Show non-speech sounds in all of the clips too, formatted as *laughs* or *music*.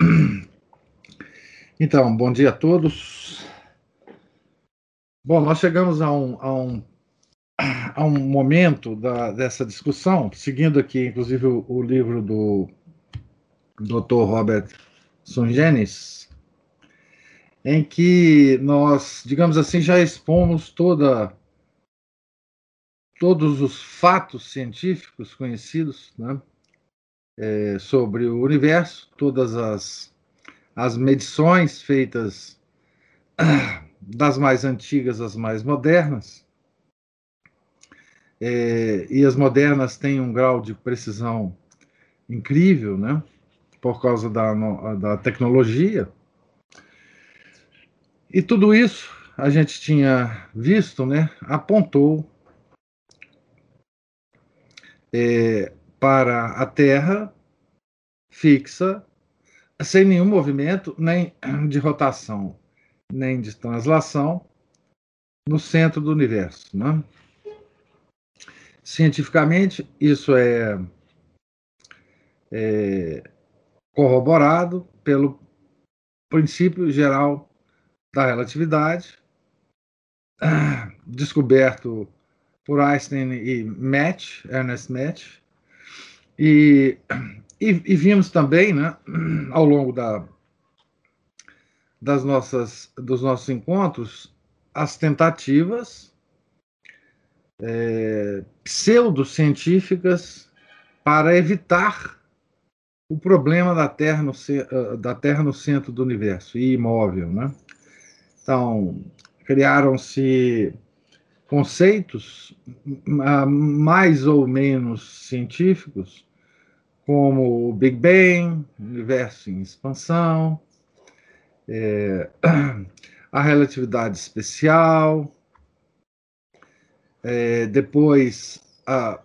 *clears throat* Então, bom dia a todos. Bom, nós chegamos a um, a um, a um momento da, dessa discussão, seguindo aqui, inclusive, o, o livro do Dr. Robert Sungenis, em que nós, digamos assim, já expomos toda todos os fatos científicos conhecidos né, é, sobre o universo, todas as, as medições feitas *clears throat* das mais antigas às mais modernas. É, e as modernas têm um grau de precisão incrível, né? Por causa da, da tecnologia. E tudo isso a gente tinha visto, né? Apontou é, para a Terra fixa, sem nenhum movimento, nem *clears throat* de rotação, nem de translação, no centro do universo. Né? Cientificamente, isso é, é corroborado pelo princípio geral da relatividade, *clears throat* descoberto por Einstein e Match, Ernest Match, e, e, e, vimos também, né, ao longo da, das nossas, dos nossos encontros, as tentativas é, pseudocientíficas para evitar o problema da Terra no, ah, da Terra no centro do universo e imóvel, né? Então criaram-se conceitos mais ou menos científicos, como o Big Bang, universo em expansão, é, *clears throat* a relatividade especial, é, depois a,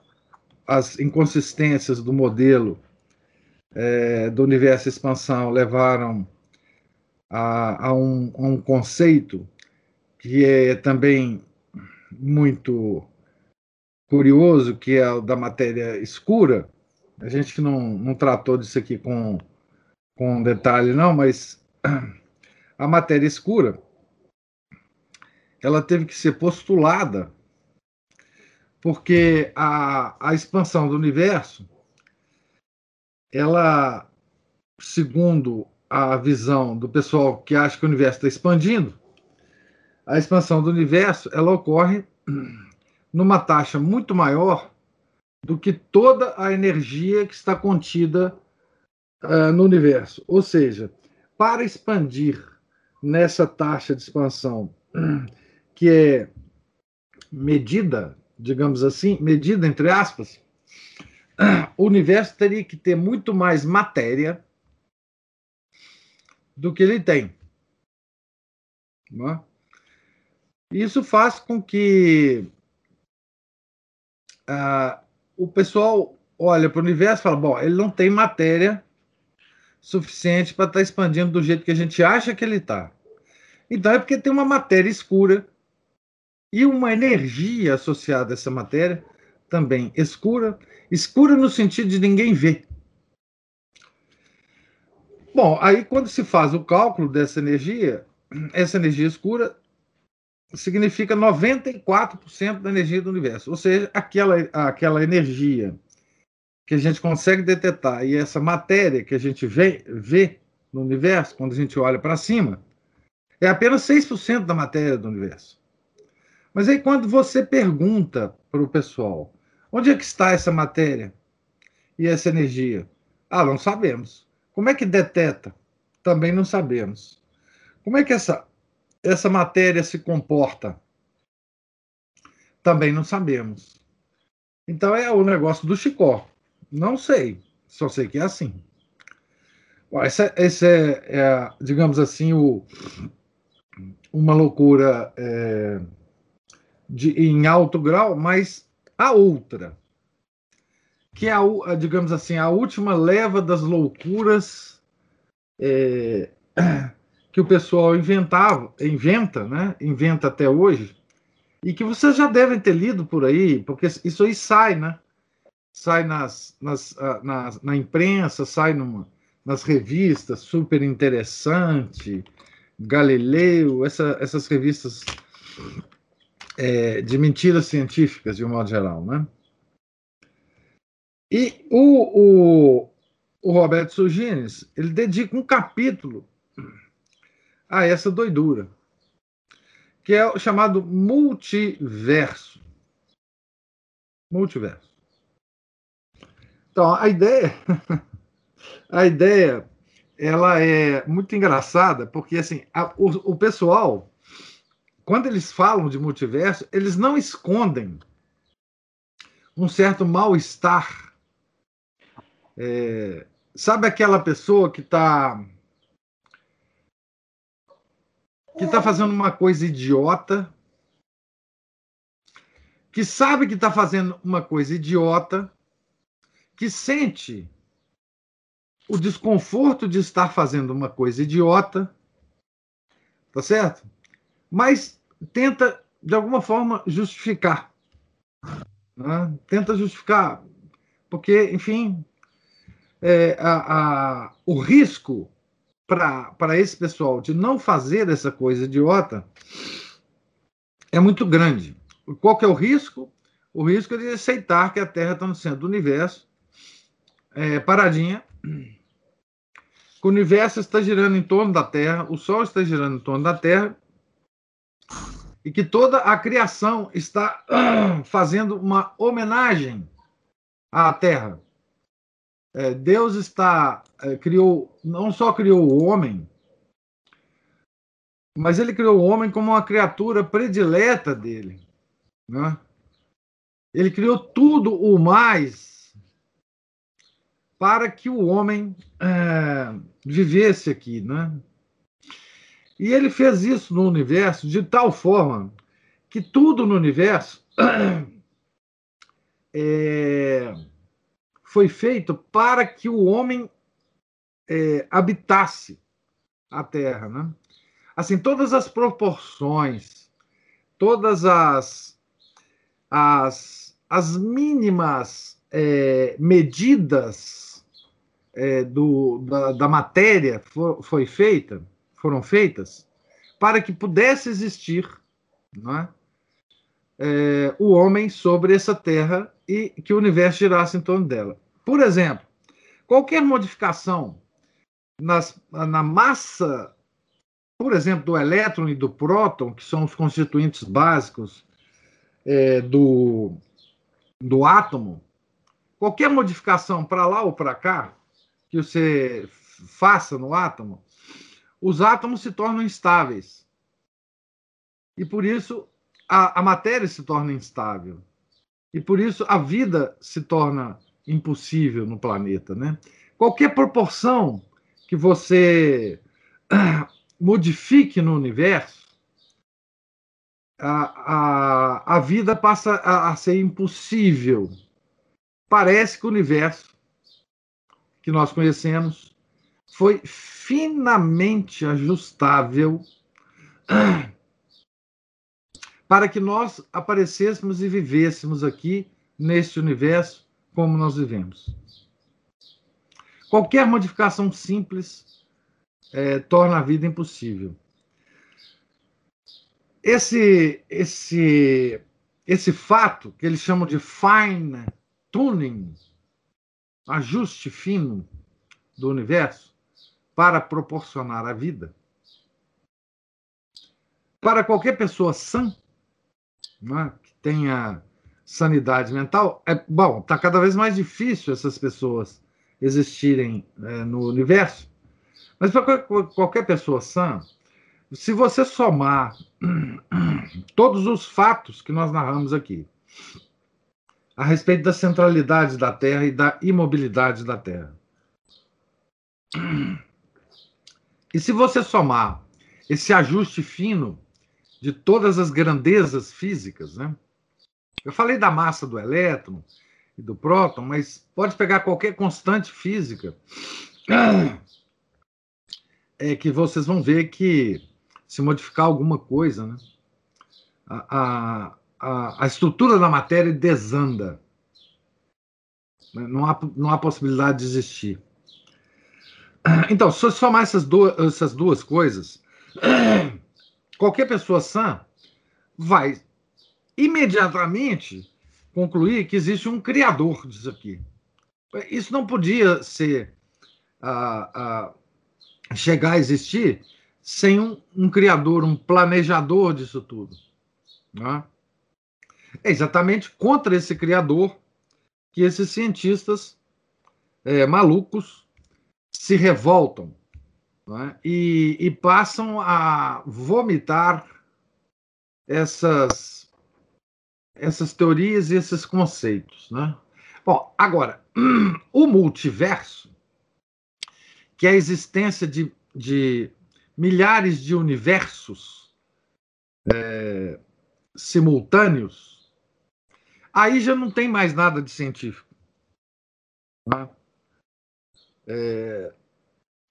as inconsistências do modelo é, do universo em expansão levaram a, a, um, a um conceito que é também muito curioso, que é o da matéria escura. A gente não, não tratou disso aqui com, com detalhe, não, mas *clears throat* a matéria escura ela teve que ser postulada porque a, a expansão do universo ela segundo a visão do pessoal que acha que o universo está expandindo a expansão do universo ela ocorre *clears throat* numa taxa muito maior do que toda a energia que está contida uh, no universo. Ou seja, para expandir nessa taxa de expansão *clears throat* que é medida, digamos assim, medida entre aspas, *clears throat* o universo teria que ter muito mais matéria do que ele tem. É? Isso faz com que uh, o pessoal olha para o universo e fala: bom, ele não tem matéria suficiente para estar tá expandindo do jeito que a gente acha que ele está. Então é porque tem uma matéria escura e uma energia associada a essa matéria também escura escura no sentido de ninguém ver. Bom, aí quando se faz o cálculo dessa energia, essa energia escura significa 94% da energia do universo. Ou seja, aquela, aquela energia que a gente consegue detectar e essa matéria que a gente vê, vê no universo, quando a gente olha para cima, é apenas 6% da matéria do universo. Mas aí, quando você pergunta para o pessoal onde é que está essa matéria e essa energia? Ah, não sabemos. Como é que deteta? Também não sabemos. Como é que essa essa matéria se comporta? Também não sabemos. Então é o negócio do Chicó. Não sei, só sei que é assim. Esse, esse é, é, digamos assim, o, uma loucura é, de, em alto grau, mas a outra, que é, a, digamos assim, a última leva das loucuras é, que o pessoal inventava, inventa, né? Inventa até hoje, e que vocês já devem ter lido por aí, porque isso aí sai, né? Sai nas, nas, ah, nas na imprensa, sai numa, nas revistas, super interessante, Galileu, essa, essas revistas é, de mentiras científicas, de um modo geral, né? E o, o, o Roberto Sugines, ele dedica um capítulo a essa doidura, que é o chamado multiverso. Multiverso. Então, a ideia, *laughs* a ideia, ela é muito engraçada, porque assim, a, o, o pessoal, quando eles falam de multiverso, eles não escondem um certo mal-estar. É, sabe aquela pessoa que está que está fazendo uma coisa idiota, que sabe que está fazendo uma coisa idiota, que sente o desconforto de estar fazendo uma coisa idiota, tá certo? Mas tenta, de alguma forma, justificar. Né? Tenta justificar, porque, enfim, é, a, a, o risco para esse pessoal de não fazer essa coisa idiota é muito grande. Qual que é o risco? O risco é de aceitar que a Terra está no centro do universo, é, paradinha, que o universo está girando em torno da Terra, o Sol está girando em torno da Terra, e que toda a criação está fazendo uma homenagem à Terra. É, Deus está é, criou não só criou o homem, mas ele criou o homem como uma criatura predileta dele, né? Ele criou tudo o mais para que o homem é, vivesse aqui, né? E ele fez isso no universo de tal forma que tudo no universo *clears throat* é, foi feito para que o homem é, habitasse a Terra. Né? Assim, todas as proporções, todas as, as, as mínimas é, medidas é, do, da, da, matéria for, foi feita, foram feitas para que pudesse existir não é? é, o homem sobre essa terra e que o universo girasse em torno dela. Por exemplo, qualquer modificação nas, na massa, por exemplo, do elétron e do próton, que são os constituintes básicos é, do, do átomo, qualquer modificação para lá ou para cá que você faça no átomo, os átomos se tornam instáveis. E por isso a, a matéria se torna instável. E por isso a vida se torna impossível no planeta. Né? Qualquer proporção que você *clears throat* modifique no universo, a, a, a vida passa a, a ser impossível. Parece que o universo que nós conhecemos foi finamente ajustável *clears throat* para que nós aparecêssemos e vivêssemos aqui neste universo como nós vivemos. Qualquer modificação simples é, torna a vida impossível. Esse, esse, esse fato que eles chamam de fine tuning, ajuste fino do universo, para proporcionar a vida, para qualquer pessoa sã, né, que tenha sanidade mental, é bom, está cada vez mais difícil essas pessoas existirem é, no universo, mas para qualquer pessoa sã, se você somar *clears throat* todos os fatos que nós narramos aqui a respeito da centralidade da Terra e da imobilidade da Terra, *clears throat* E se você somar esse ajuste fino de todas as grandezas físicas, né? Eu falei da massa do elétron e do próton, mas pode pegar qualquer constante física *clears throat* é que vocês vão ver que se modificar alguma coisa, né? A, a, a estrutura da matéria desanda. Não há, não há possibilidade de existir. *clears throat* Então, se eu somar essas duas, essas duas coisas, *clears throat* qualquer pessoa sã vai imediatamente concluir que existe um criador disso aqui. Isso não podia ser uh, uh, chegar a existir sem um, um, criador, um planejador disso tudo. Né? É exatamente contra esse criador que esses cientistas é, malucos se revoltam é? e, e, passam a vomitar essas, essas teorias e esses conceitos. Né? Bom, agora, *clears throat* o multiverso, que é a existência de, de milhares de universos é, simultâneos, aí já não tem mais nada de científico. Né? É,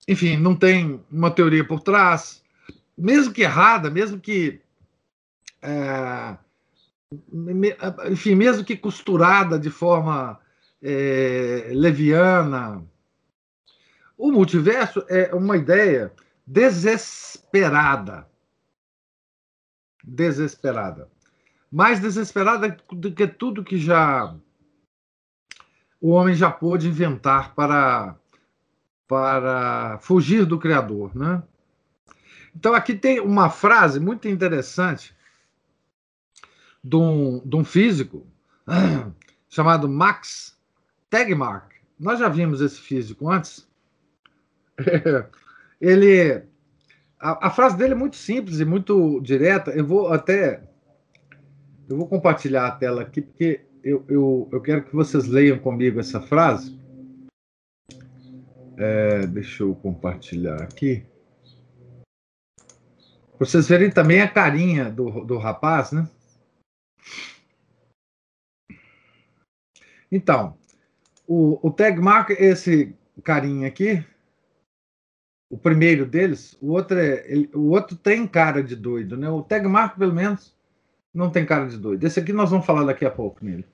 enfim, não tem uma teoria por trás, mesmo que errada, mesmo que. É, enfim, mesmo que costurada de forma é, leviana. O multiverso é uma ideia desesperada. Desesperada. Mais desesperada do que tudo que já o homem já pôde inventar para para fugir do Criador. Né? Então, aqui tem uma frase muito interessante de um, de um físico *clears throat* chamado Max Tegmark. Nós já vimos esse físico antes. *laughs* Ele. A, a, frase dele é muito simples e muito direta. Eu vou até. Eu vou compartilhar a tela aqui, porque eu, eu, eu quero que vocês leiam comigo essa frase. É, deixa eu compartilhar aqui. Pra vocês verem também a carinha do, do rapaz, né? Então, o, o tag mark esse carinha aqui. O primeiro deles, o outro, é, ele, o outro tem cara de doido, né? O tag mark, pelo menos, não tem cara de doido. Esse aqui nós vamos falar daqui a pouco nele.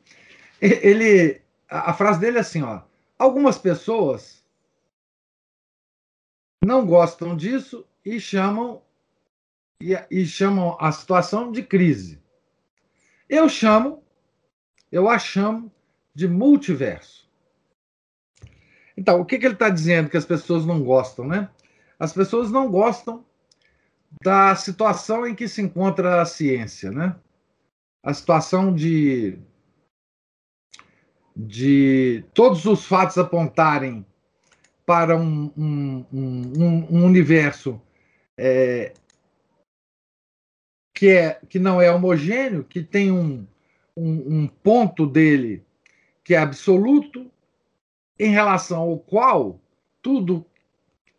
Ele, a, a frase dele é assim, ó. Algumas pessoas não gostam disso e chamam e, e chamam a situação de crise. Eu chamo, eu a chamo de multiverso. Então, o que, que ele está dizendo que as pessoas não gostam, né? As pessoas não gostam da situação em que se encontra a ciência, né? A situação de de todos os fatos apontarem para um, um, um, um universo é, que, é, que não é homogêneo, que tem um, um, ponto dele que é absoluto, em relação ao qual tudo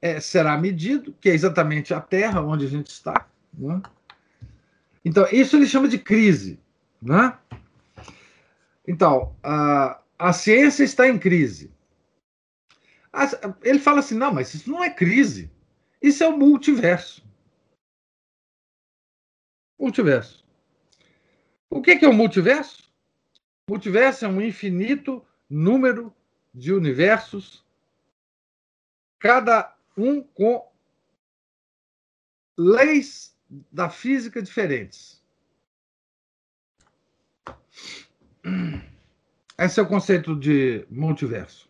é, será medido, que é exatamente a Terra onde a gente está. Né? Então, isso ele chama de crise. Né? Então, a, a ciência está em crise. Ele fala assim: não, mas isso não é crise. Isso é o multiverso. Multiverso. O que é o multiverso? Multiverso é um infinito número de universos, cada um com leis da física diferentes. Esse é o conceito de multiverso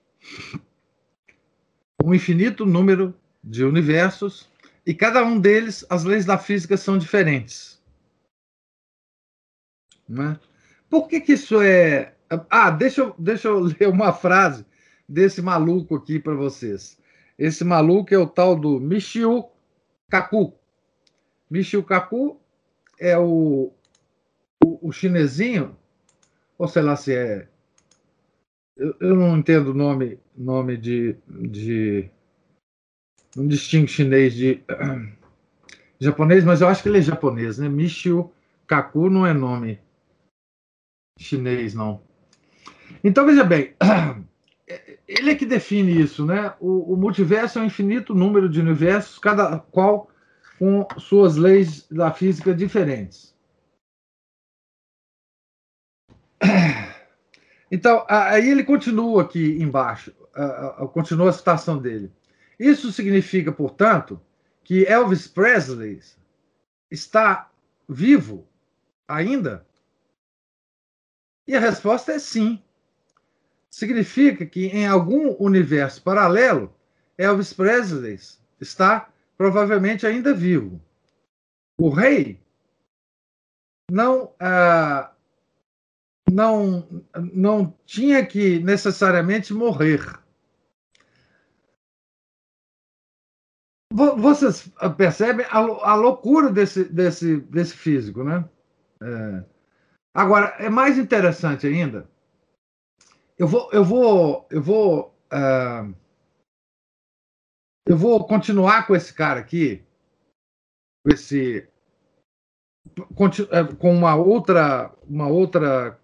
um infinito número de universos e cada um deles as leis da física são diferentes. Né? Por que, que isso é. Ah, deixa eu, deixa eu *laughs* ler uma frase desse maluco aqui para vocês. Esse maluco é o tal do Michio Kaku. Michio Kaku é o, o, o chinesinho, ou sei lá se é eu, eu não entendo o nome, nome de, de não distingue chinês de *clears throat* japonês, mas eu acho que ele é japonês, né? Michio Kaku não é nome chinês, não. Então, veja bem, *clears throat* ele é que define isso, né? O, o multiverso é um infinito número de universos, cada qual com suas leis da física diferentes. Então, aí ele continua aqui embaixo, continua a citação dele. Isso significa, portanto, que Elvis Presley está vivo ainda? E a resposta é sim. Significa que em algum universo paralelo, Elvis Presley está provavelmente ainda vivo. O rei não ah, não não tinha que necessariamente morrer. Vocês percebem a, a loucura desse, desse, desse físico, né? É. Agora, é mais interessante ainda. Eu vou, eu vou, eu vou, uh, eu vou continuar com esse cara aqui, esse, é, com uma outra, uma outra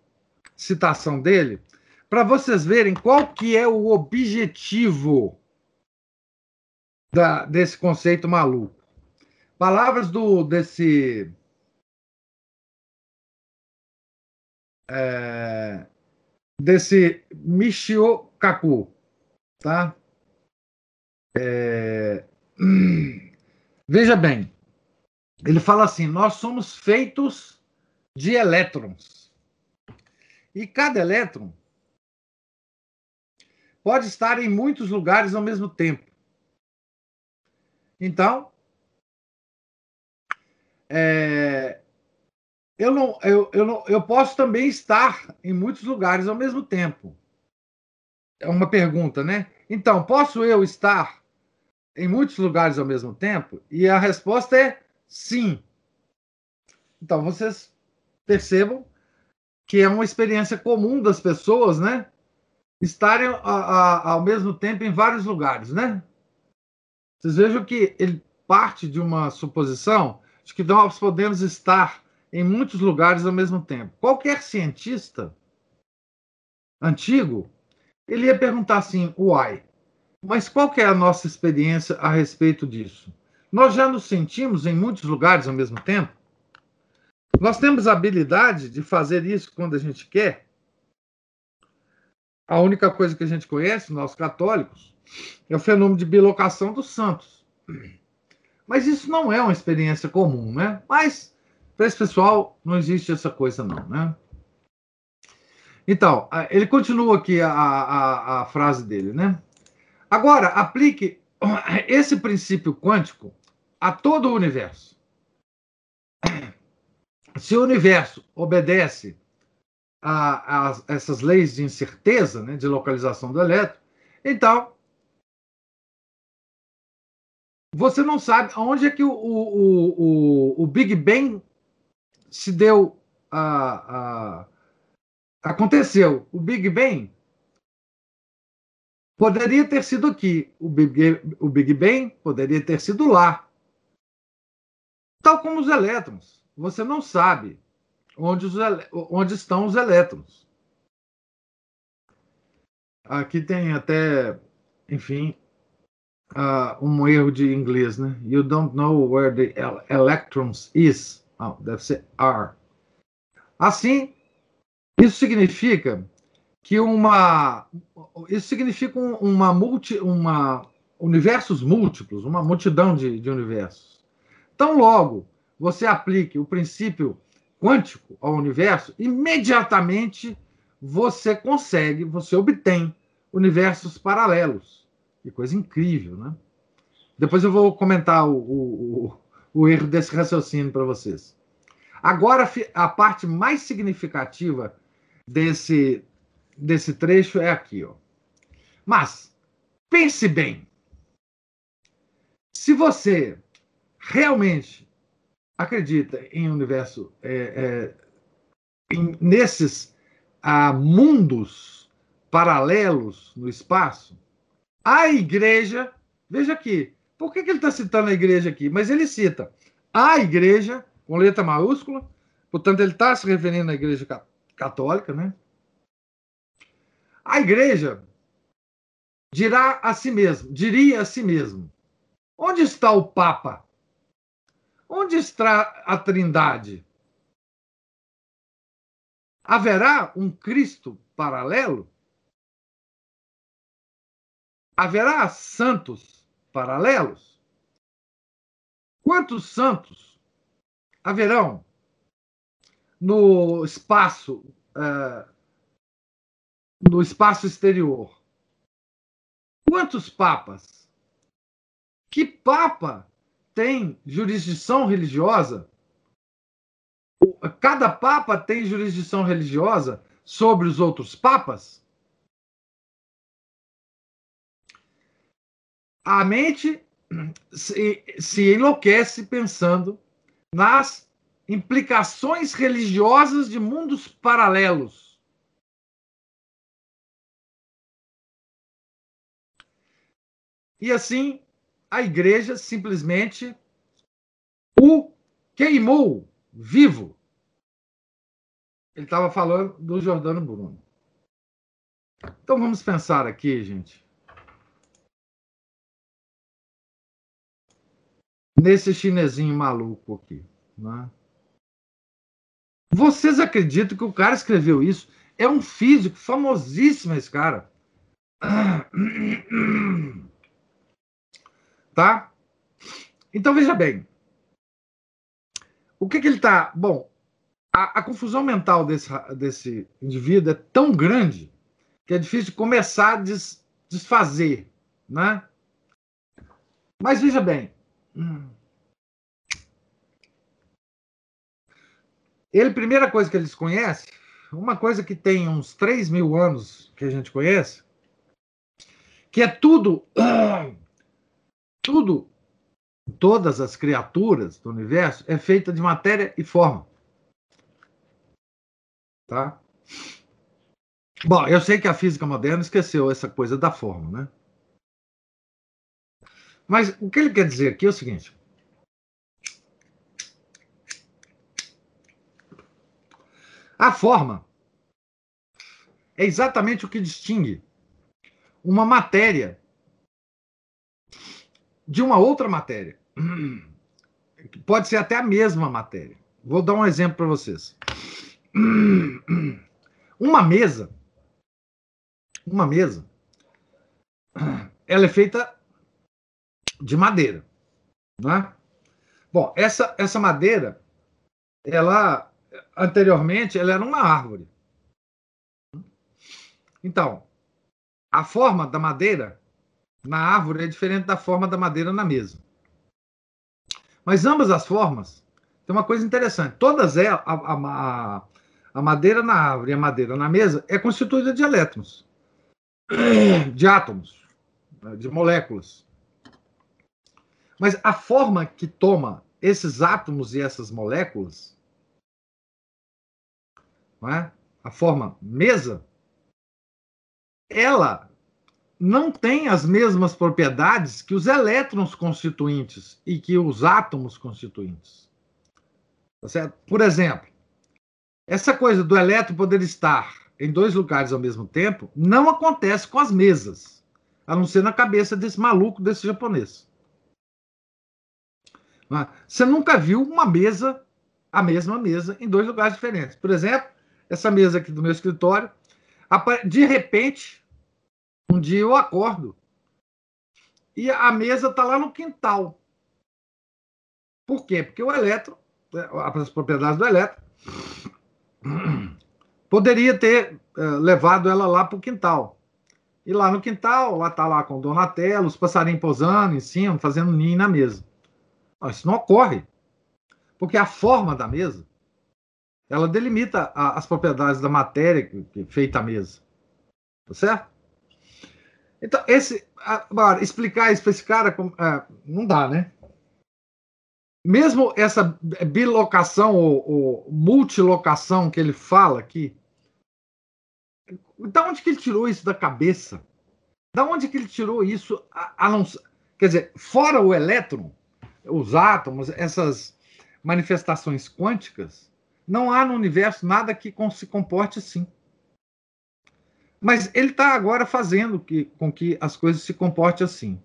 citação dele, para vocês verem qual que é o objetivo da, desse conceito maluco. Palavras do desse é, desse Michio Kaku, tá? É, *clears throat* veja bem, ele fala assim: nós somos feitos de elétrons. E cada elétron pode estar em muitos lugares ao mesmo tempo. Então, é, eu não, eu, eu, não, eu posso também estar em muitos lugares ao mesmo tempo. É uma pergunta, né? Então, posso eu estar em muitos lugares ao mesmo tempo? E a resposta é sim. Então, vocês percebam que é uma experiência comum das pessoas, né? Estarem a, a, ao mesmo tempo em vários lugares, né? Vocês vejam que ele parte de uma suposição de que nós podemos estar em muitos lugares ao mesmo tempo. Qualquer cientista antigo, ele ia perguntar assim, uai, mas qual é a nossa experiência a respeito disso? Nós já nos sentimos em muitos lugares ao mesmo tempo? Nós temos a habilidade de fazer isso quando a gente quer? A única coisa que a gente conhece, nós católicos, é o fenômeno de bilocação dos santos. Mas isso não é uma experiência comum, né? Mas para esse pessoal, não existe essa coisa, não, né? Então, ele continua aqui a, a, a frase dele, né? Agora, aplique esse princípio quântico a todo o universo. Se o universo obedece a, a, essas leis de incerteza, né, de localização do elétron, então você não sabe onde é que o, o, o, o Big Bang se deu a, a aconteceu. O Big Bang poderia ter sido aqui. O Big, o Big Bang poderia ter sido lá. Tal como os elétrons você não sabe onde, os, onde estão os elétrons aqui tem até enfim uh, um erro de inglês né you don't know where the electrons is não, deve ser R. Assim, isso significa que uma. Isso significa uma multi, uma universos múltiplos, uma multidão de, de universos. Tão logo você aplique o princípio quântico ao universo, imediatamente você consegue, você obtém universos paralelos. Que coisa incrível, né? Depois eu vou comentar o, o, o erro desse raciocínio para vocês. Agora, a parte mais significativa desse, desse trecho é aqui. Ó. Mas, pense bem. Se você realmente acredita em universo, é, é, em, nesses ah, mundos paralelos no espaço, a igreja, veja aqui, Por que, que ele está citando a igreja aqui? Mas ele cita a igreja, com letra maiúscula, portanto, ele está se referindo à igreja católica, né? A igreja dirá a si mesmo, diria a si mesmo: onde está o Papa? Onde está a Trindade? Haverá um Cristo paralelo? Haverá santos paralelos? Quantos santos haverão no espaço uh, no espaço exterior? Quantos papas? Que papa tem jurisdição religiosa? Cada papa tem jurisdição religiosa sobre os outros papas? A mente se, se enlouquece pensando nas implicações religiosas de mundos paralelos. E assim, a igreja simplesmente o queimou vivo. Ele estava falando do Jordano Bruno. Então vamos pensar aqui, gente. Nesse chinesinho maluco aqui. Né? Vocês acreditam que o cara escreveu isso? É um físico famosíssimo, esse cara. *clears throat* Tá? Então veja bem. O que, que ele está. Bom, a, a, confusão mental desse, desse indivíduo é tão grande que é difícil começar a des, desfazer. Né? Mas veja bem. Ele, primeira coisa que eles conhecem, uma coisa que tem uns 3 mil anos que a gente conhece, que é tudo *clears throat* tudo, todas as criaturas do universo é feita de matéria e forma. Tá? Bom, eu sei que a física moderna esqueceu essa coisa da forma, né? Mas o que ele quer dizer aqui é o seguinte: a forma é exatamente o que distingue uma matéria de uma outra matéria. *clears throat* Pode ser até a mesma matéria. Vou dar um exemplo para vocês. *clears throat* Uma mesa, uma mesa, ela é feita de madeira, né? Bom, essa essa madeira, ela anteriormente ela era uma árvore. Então, a forma da madeira na árvore é diferente da forma da madeira na mesa. Mas ambas as formas tem uma coisa interessante. Todas elas, a, a, a madeira na árvore e a madeira na mesa é constituída de elétrons, *clears throat* de átomos, de moléculas. Mas a forma que toma esses átomos e essas moléculas, é? a forma mesa, ela não tem as mesmas propriedades que os elétrons constituintes e que os átomos constituintes. Tá certo? Por exemplo, essa coisa do elétron poder estar em dois lugares ao mesmo tempo não acontece com as mesas, a não ser na cabeça desse maluco, desse japonês. É? Você nunca viu uma mesa, a mesma mesa, em dois lugares diferentes. Por exemplo, essa mesa aqui do meu escritório, de repente, um dia eu acordo e a mesa está lá no quintal. Por quê? Porque o elétron, né, as propriedades do elétron, *clears throat* poderia ter uh, levado ela lá para o quintal. E lá no quintal, lá está lá com o Donatello, os passarinhos pousando em cima, fazendo ninho na mesa. isso não ocorre. Porque a forma da mesa, ela delimita a, as propriedades da matéria que, que feita a mesa. Tá certo? Então, esse, agora, explicar isso para esse cara é, não dá, né? Mesmo essa bilocação ou, ou, multilocação que ele fala aqui, da onde que ele tirou isso da cabeça? Da onde que ele tirou isso? A, a não, Quer dizer, fora o elétron, os átomos, essas manifestações quânticas, não há no universo nada que se comporte assim. Mas ele está agora fazendo que, com que as coisas se comportem assim.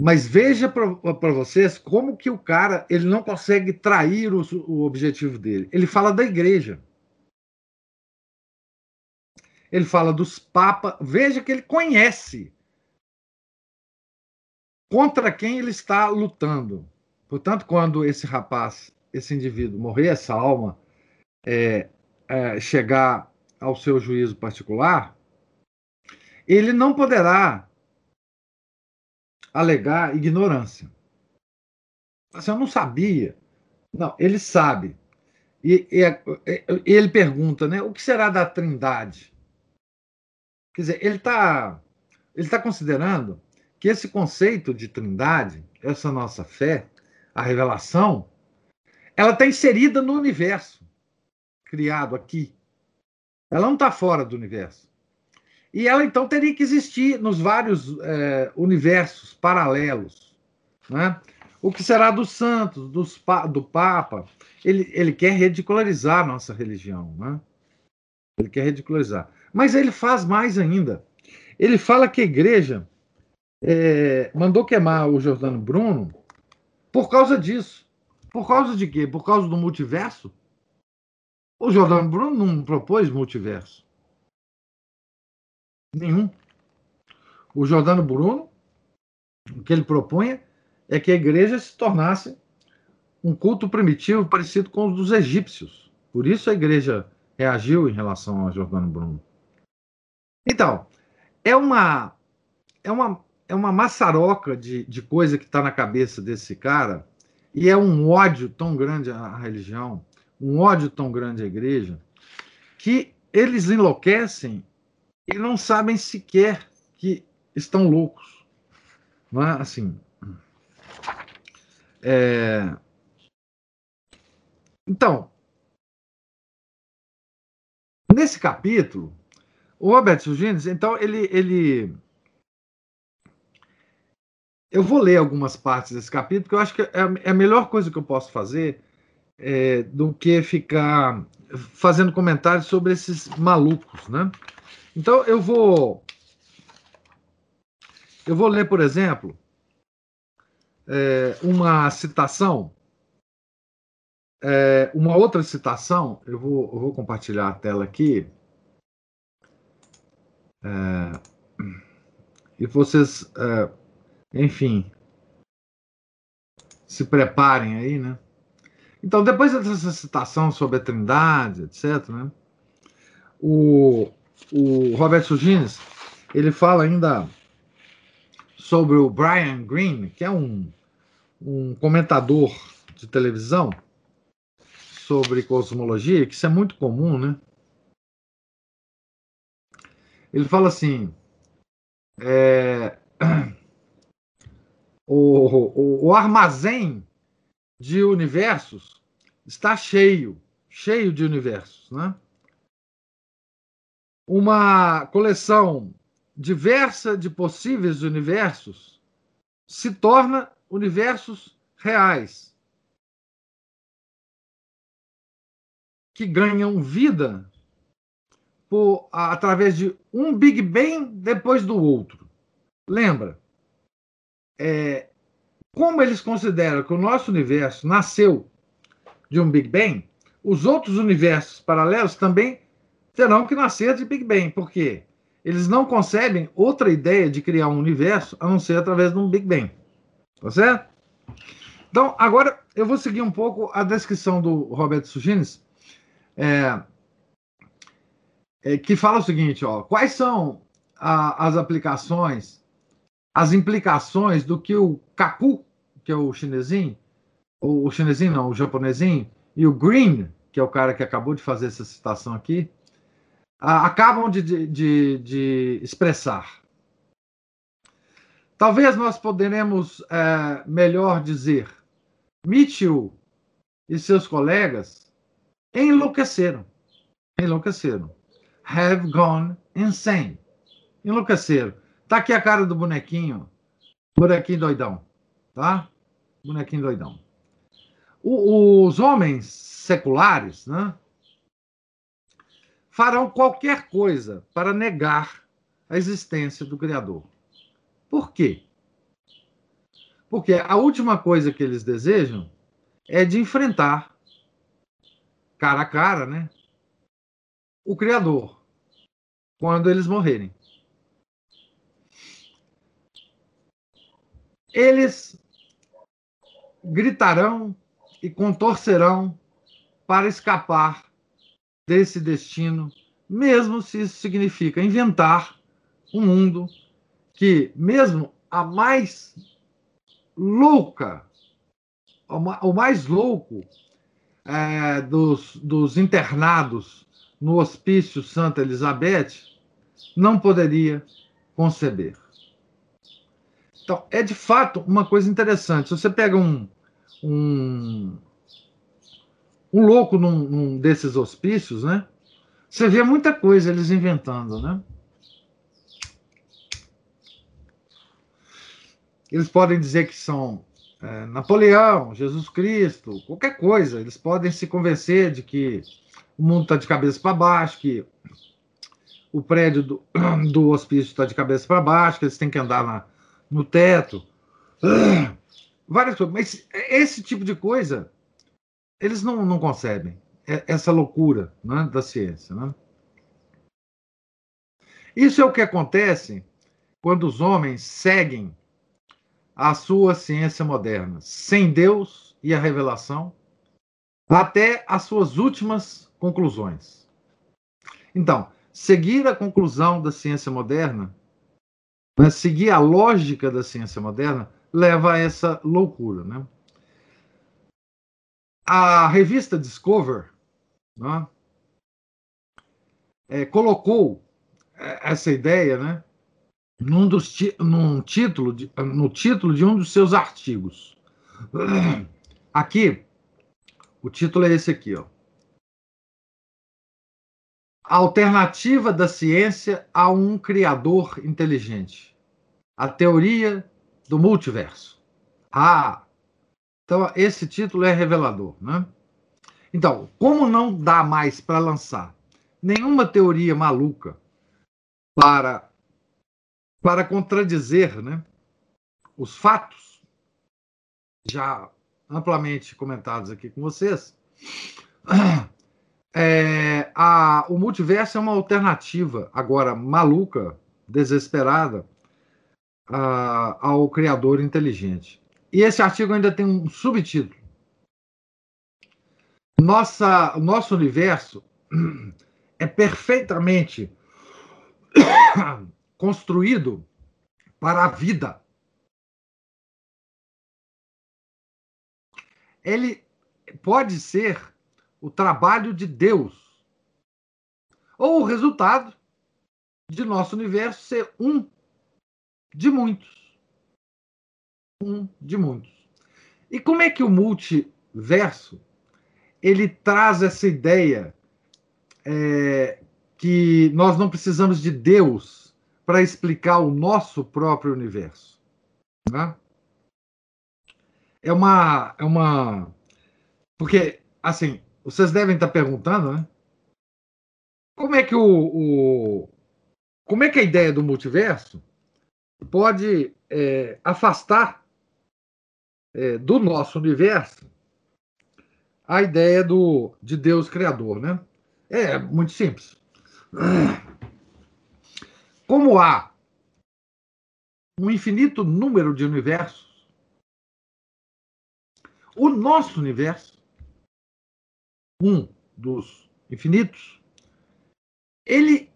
Mas veja para vocês como que o cara ele não consegue trair o, o objetivo dele. Ele fala da igreja. Ele fala dos papas. Veja que ele conhece contra quem ele está lutando. Portanto, quando esse rapaz, esse indivíduo morrer, essa alma é, é, chegar ao seu juízo particular, ele não poderá alegar ignorância. Assim, eu não sabia. Não, ele sabe. E, e, e, ele pergunta, né? O que será da Trindade? Quer dizer, ele está ele tá considerando que esse conceito de Trindade, essa nossa fé, a revelação, ela está inserida no universo criado aqui. Ela não está fora do universo. E ela então teria que existir nos vários é, universos paralelos. Né? O que será dos santos, dos, do Papa? Ele, ele quer ridicularizar a nossa religião. Né? Ele quer ridicularizar. Mas ele faz mais ainda. Ele fala que a igreja é, mandou queimar o Jordano Bruno por causa disso. Por causa de quê? Por causa do multiverso? O Jordano Bruno não propôs multiverso. Nenhum. O Jordano Bruno, o que ele propunha é que a igreja se tornasse um culto primitivo parecido com os dos egípcios. Por isso a igreja reagiu em relação a Jordano Bruno. Então, é uma é uma é uma maçaroca de, de coisa que está na cabeça desse cara e é um ódio tão grande à religião, um ódio tão grande à igreja, que eles enlouquecem e não sabem sequer que estão loucos. Não é assim. É... Então, nesse capítulo, o Robert Sugines, então, ele, ele. Eu vou ler algumas partes desse capítulo, porque eu acho que é a é melhor coisa que eu posso fazer é, do que ficar fazendo comentários sobre esses malucos, né? Então eu vou eu vou ler, por exemplo, é, uma citação, é, uma outra citação. Eu vou, eu vou compartilhar a tela aqui. É, e vocês, é, enfim, se preparem aí, né? Então, depois dessa citação sobre a Trindade, etc., né, o, o Roberto Sugines, ele fala ainda sobre o Brian Greene, que é um, um comentador de televisão sobre cosmologia, que isso é muito comum, né? Ele fala assim: é, *clears throat* o, o, o armazém de universos está cheio, cheio de universos, né? uma coleção diversa de possíveis universos se torna universos reais que ganham vida por, através de um Big Bang depois do outro. Lembra? É, como eles consideram que o nosso universo nasceu de um Big Bang, os outros universos paralelos também terão que nascer de Big Bang. Por quê? Eles não concebem outra ideia de criar um universo a não ser através de um Big Bang. Tá certo? Então, agora eu vou seguir um pouco a descrição do Roberto Sugines, é, é, que fala o seguinte: ó, quais são a, as aplicações, as implicações do que o Kaku, que é o chinesinho, o, o chinesinho não, o japonesinho, e o Green, que é o cara que acabou de fazer essa citação aqui, acabam de, de, de, expressar. Talvez nós poderemos é, melhor dizer, Mitchell e seus colegas enlouqueceram. Enlouqueceram. Have gone insane. Enlouqueceram. Tá aqui a cara do bonequinho Bonequinho doidão, tá? Bonequinho doidão. O, os homens seculares, né? Farão qualquer coisa para negar a existência do Criador. Por quê? Porque a última coisa que eles desejam é de enfrentar cara a cara, né? O Criador quando eles morrerem. Eles gritarão e contorcerão para escapar desse destino, mesmo se isso significa inventar um mundo que, mesmo a mais louca, o mais louco é, dos, dos internados no Hospício Santa Elizabeth, não poderia conceber. Então, é de fato uma coisa interessante. Se você pega um, um, um louco num, num desses hospícios, né? Você vê muita coisa eles inventando, né? Eles podem dizer que são é, Napoleão, Jesus Cristo, qualquer coisa. Eles podem se convencer de que o mundo está de cabeça para baixo, que o prédio do, *clears throat* do hospício está de cabeça para baixo, que eles têm que andar na, no teto. Várias coisas. Mas esse tipo de coisa, eles não, não concebem. É, essa loucura né, da ciência. Né? Isso é o que acontece quando os homens seguem a sua ciência moderna, sem Deus e a revelação, até as suas últimas conclusões. Então, seguir a conclusão da ciência moderna, né, seguir a lógica da ciência moderna, leva a essa loucura. Né? A revista Discover né, é, colocou é, essa ideia né, num dos, num título de, no título de um dos seus artigos. Aqui, o título é esse aqui, ó a alternativa da ciência a um criador inteligente. A teoria do multiverso. Ah, então esse título é revelador, né? Então, como não dá mais para lançar nenhuma teoria maluca para para contradizer, né, os fatos já amplamente comentados aqui com vocês, é, a, o multiverso é uma alternativa, agora maluca, desesperada, a, ao criador inteligente. E esse artigo ainda tem um subtítulo. Nossa, nosso universo é perfeitamente *coughs* construído para a vida. Ele pode ser o trabalho de Deus. Ou o resultado de nosso universo ser um de muitos. Um de muitos. E como é que o multiverso ele traz essa ideia é, que nós não precisamos de Deus para explicar o nosso próprio universo? Né? É uma, é uma, porque assim vocês devem estar perguntando, né? Como é que o, o como é que a ideia do multiverso pode é, afastar é, do nosso universo a ideia do, de Deus criador, né? É muito simples. Como há um infinito número de universos, o nosso universo um dos infinitos, ele,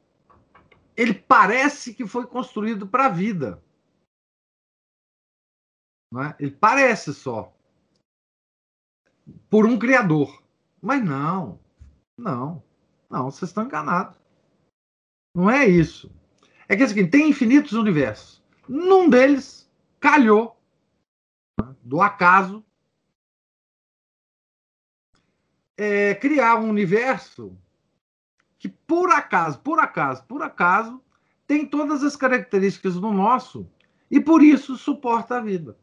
ele parece que foi construído para a vida. É? Ele parece só. Por um criador. Mas não, não, não, vocês estão enganados. Não é isso. É que é o seguinte, tem infinitos universos. Num deles calhou né, do acaso é, criar um universo que, por acaso, por acaso, por acaso, tem todas as características do nosso e por isso suporta a vida.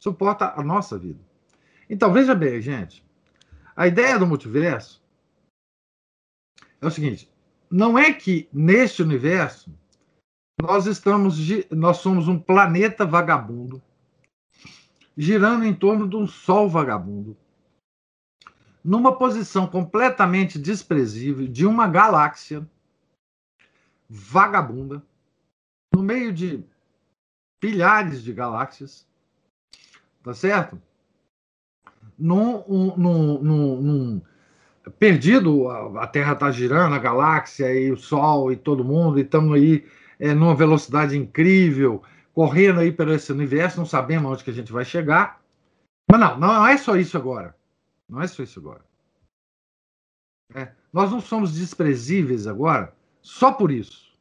Suporta a nossa vida. Então, veja bem, gente. A ideia do multiverso é o seguinte: não é que neste universo nós estamos nós somos um planeta vagabundo girando em torno de um sol vagabundo numa posição completamente desprezível de uma galáxia vagabunda no meio de bilhares de galáxias, tá certo? Num, num, num, num perdido, a Terra está girando, a galáxia e o Sol e todo mundo, e estamos aí é, numa velocidade incrível, correndo aí pelo esse universo, não sabemos onde que a gente vai chegar. Mas não, não é só isso agora. Não é só isso agora. É, nós não somos desprezíveis agora só por isso.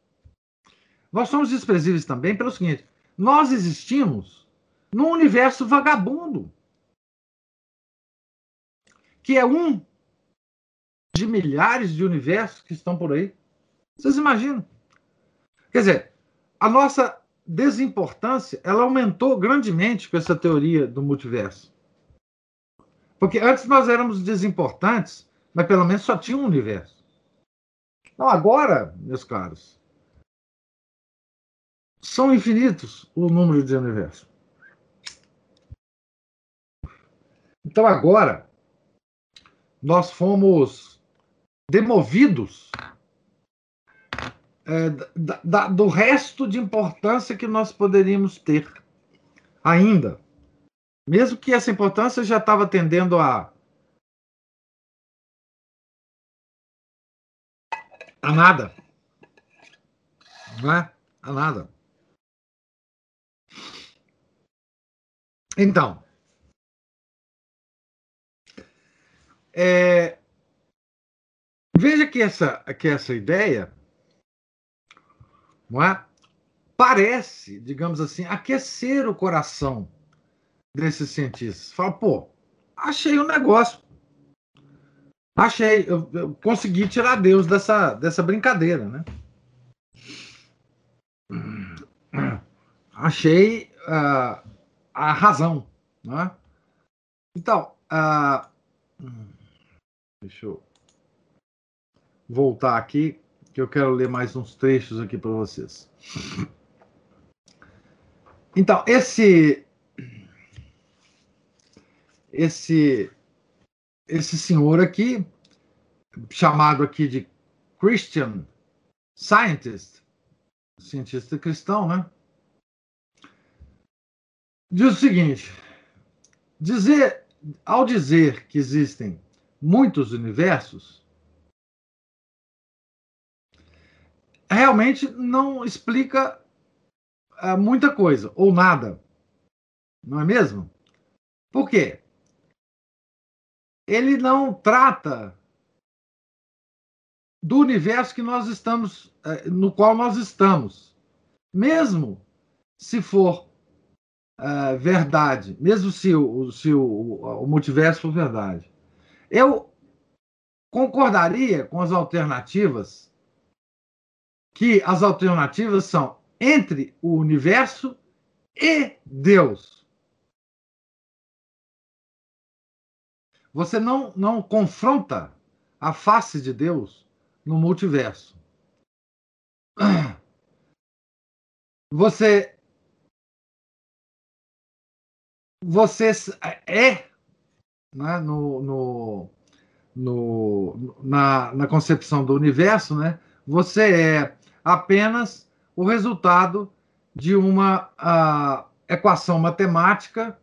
Nós somos desprezíveis também pelo seguinte: nós existimos num universo vagabundo, que é um de milhares de universos que estão por aí. Vocês imaginam? Quer dizer, a nossa desimportância ela aumentou grandemente com essa teoria do multiverso. Porque antes nós éramos desimportantes, mas pelo menos só tinha um universo. Então agora, meus caros, são infinitos o número de universos. Então agora nós fomos demovidos é, da, da, do resto de importância que nós poderíamos ter ainda. Mesmo que essa importância já estava tendendo a. a nada. Não é? A nada. Então, é, veja que essa, que essa ideia não é? parece, digamos assim, aquecer o coração desses cientistas. Fala, pô, achei um negócio. Achei, eu, eu consegui tirar Deus dessa, dessa brincadeira, né? Achei uh, a razão. Né? Então, uh, deixa eu voltar aqui, que eu quero ler mais uns trechos aqui para vocês. Então, esse esse esse senhor aqui, chamado aqui de Christian Scientist, cientista cristão, né? diz o seguinte: dizer, ao dizer que existem muitos universos, realmente não explica uh, muita coisa, ou nada. Não é mesmo? Por quê? Ele não trata do universo que nós estamos, uh, no qual nós estamos. Mesmo se for uh, verdade, mesmo se, o, se o, o multiverso for verdade. Eu concordaria com as alternativas que as alternativas são entre o universo e Deus. Você não, não confronta a face de Deus no multiverso. *clears throat* Você você é né, no, no, no, na, na concepção do universo, né, você é apenas o resultado de uma uh, equação matemática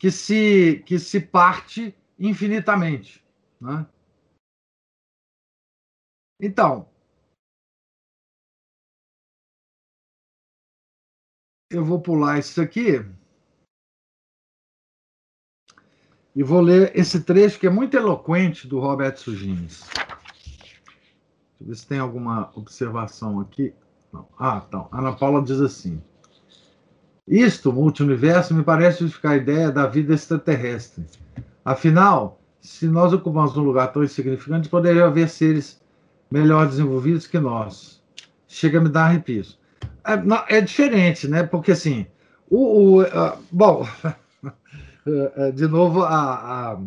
que se, que se parte infinitamente. Né? Então, eu vou pular isso aqui. E vou ler esse trecho que é muito eloquente do Roberto Sugines. Deixa eu ver se tem alguma observação aqui. Não. Ah, então. Ana Paula diz assim: Isto, multiverso, me parece justificar a ideia da vida extraterrestre. Afinal, se nós ocupamos um lugar tão insignificante, poderia haver seres melhor desenvolvidos que nós. Chega a me dar arrepios. É, é diferente, né? Porque assim, o, o bom, *laughs* de novo a, a,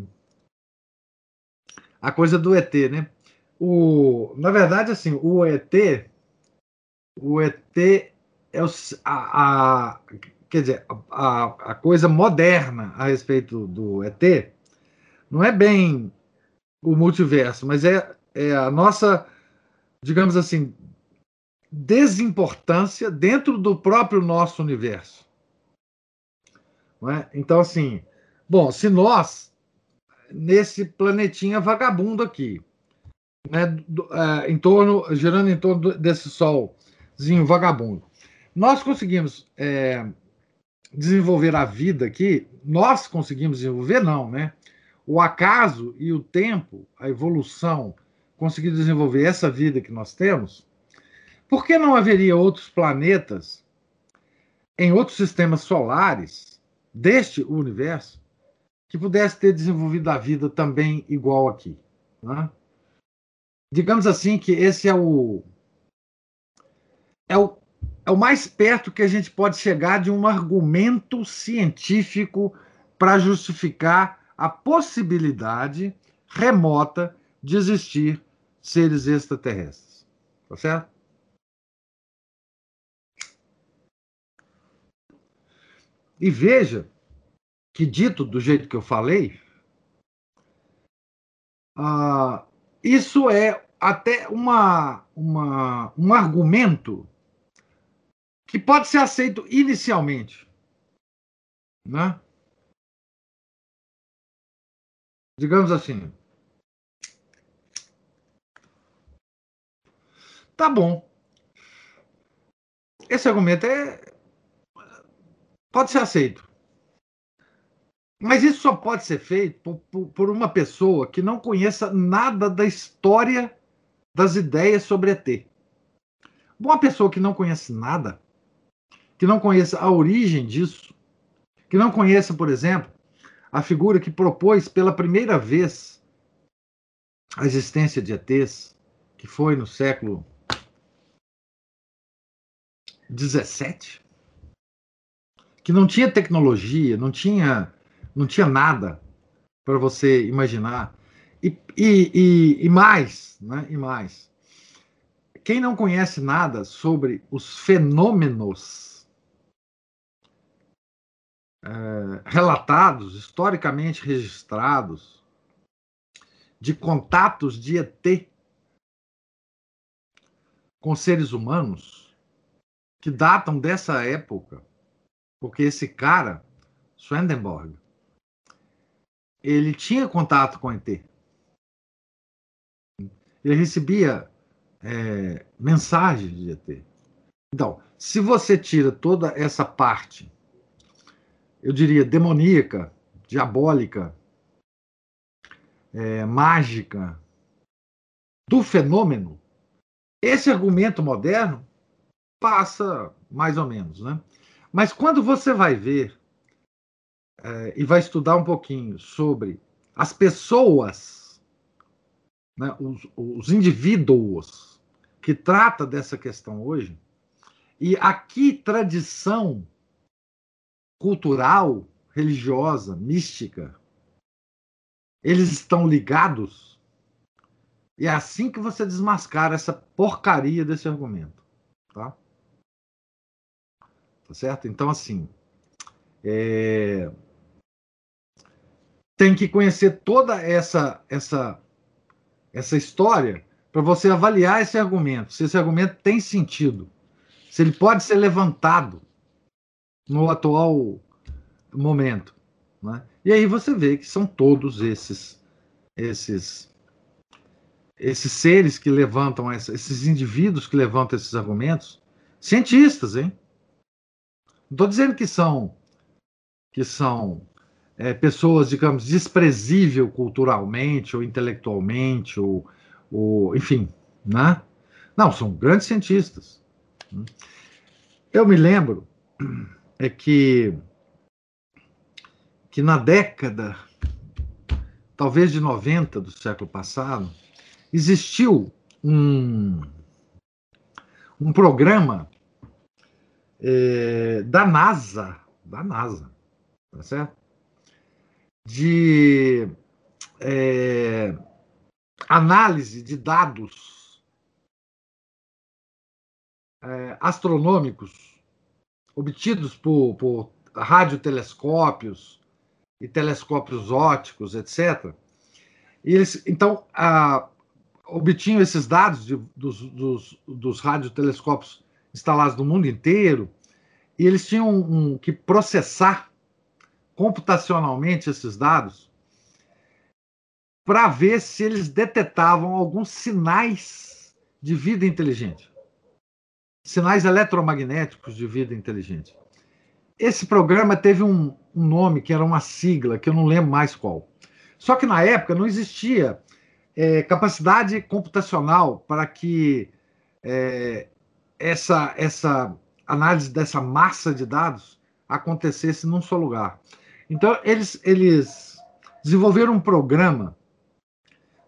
a, coisa do ET, né? O, na verdade, assim, o ET, o ET é a, a quer dizer, a, a coisa moderna a respeito do ET não é bem o multiverso, mas é, é a nossa, digamos assim, desimportância dentro do próprio nosso universo. É? Então, assim, bom, se nós, nesse planetinha vagabundo aqui, né, do, é, em torno, girando em torno desse solzinho vagabundo, nós conseguimos é, desenvolver a vida aqui, nós conseguimos desenvolver, não, né? O acaso e o tempo, a evolução, conseguiu desenvolver essa vida que nós temos, por que não haveria outros planetas em outros sistemas solares deste universo que pudesse ter desenvolvido a vida também igual aqui? Né? Digamos assim que esse é o é o, é o mais perto que a gente pode chegar de um argumento científico para justificar a possibilidade remota de existir seres extraterrestres. Tá certo? E veja que, dito do jeito que eu falei, ah, isso é até uma, uma, um argumento que pode ser aceito inicialmente. Né? Digamos assim. Tá bom. Esse argumento é, pode ser aceito. Mas isso só pode ser feito por, por, por, uma pessoa que não conheça nada da história das ideias sobre ET. Uma pessoa que não conhece nada, que não conheça a origem disso, que não conheça, por exemplo, a figura que propôs pela primeira vez a existência de ETs, que foi no século 17, que não tinha tecnologia, não tinha, não tinha nada para você imaginar. E, e, e, e, mais, né? E mais. Quem não conhece nada sobre os fenômenos é, relatados, historicamente registrados, de contatos de ET com seres humanos, que datam dessa época, porque esse cara, Swedenborg, ele tinha contato com ET. Ele recebia é, mensagens de ET. Então, se você tira toda essa parte, eu diria demoníaca, diabólica, é, mágica, do fenômeno, esse argumento moderno passa mais ou menos, né? Mas quando você vai ver é, e vai estudar um pouquinho sobre as pessoas, né, os, os indivíduos que trata dessa questão hoje, e a que tradição cultural, religiosa, mística, eles estão ligados, e é assim que você desmascara essa porcaria desse argumento. Tá? Tá certo? Então, assim, é... tem que conhecer toda essa, essa, essa história para você avaliar esse argumento, se esse argumento tem sentido, se ele pode ser levantado no atual momento. Né? E aí você vê que são todos esses esses esses seres que levantam essa, esses indivíduos que levantam esses argumentos, cientistas, hein? Não estou dizendo que são que são é, pessoas, digamos, desprezível culturalmente ou intelectualmente ou, ou enfim, né? Não, são grandes cientistas. Eu me lembro é que que na década talvez de 90 do século passado existiu um um programa é, da NASA, da NASA, tá certo? De é, análise de dados é, astronômicos obtidos por, por radiotelescópios e telescópios ópticos, etc. E eles, então, obtinham esses dados de, dos, dos, dos radiotelescópios instalados no mundo inteiro, e eles tinham um, que processar computacionalmente esses dados para ver se eles detectavam alguns sinais de vida inteligente, sinais eletromagnéticos de vida inteligente. Esse programa teve um, um nome que era uma sigla, que eu não lembro mais qual. Só que na época não existia é, capacidade computacional para que é, essa, essa análise dessa massa de dados acontecesse num só lugar. Então, eles, eles desenvolveram um programa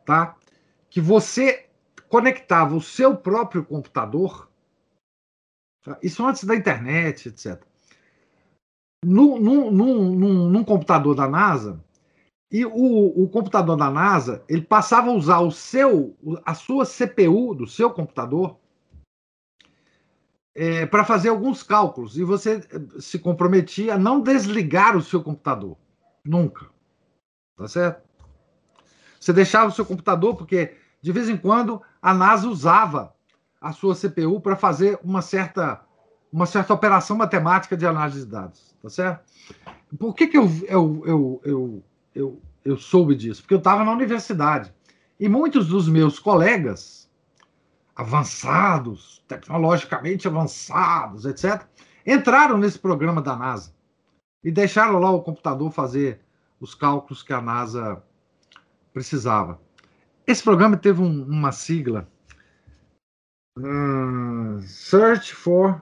tá, que você conectava o seu próprio computador, isso antes da internet, etc., num, num, num, num computador da NASA, e o, o, computador da NASA ele passava a usar o seu, a sua CPU do seu computador é, para fazer alguns cálculos e você eh, se comprometia a não desligar o seu computador nunca, tá certo? Você deixava o seu computador porque de vez em quando a NASA usava a sua CPU para fazer uma certa uma certa operação matemática de análise de dados, tá certo? Por que, que eu, eu, eu, eu eu, eu soube disso? Porque eu estava na universidade. E muitos dos meus colegas, avançados, tecnologicamente avançados, etc., entraram nesse programa da NASA e deixaram lá o computador fazer os cálculos que a NASA precisava. Esse programa teve um, uma sigla. Uh, Search for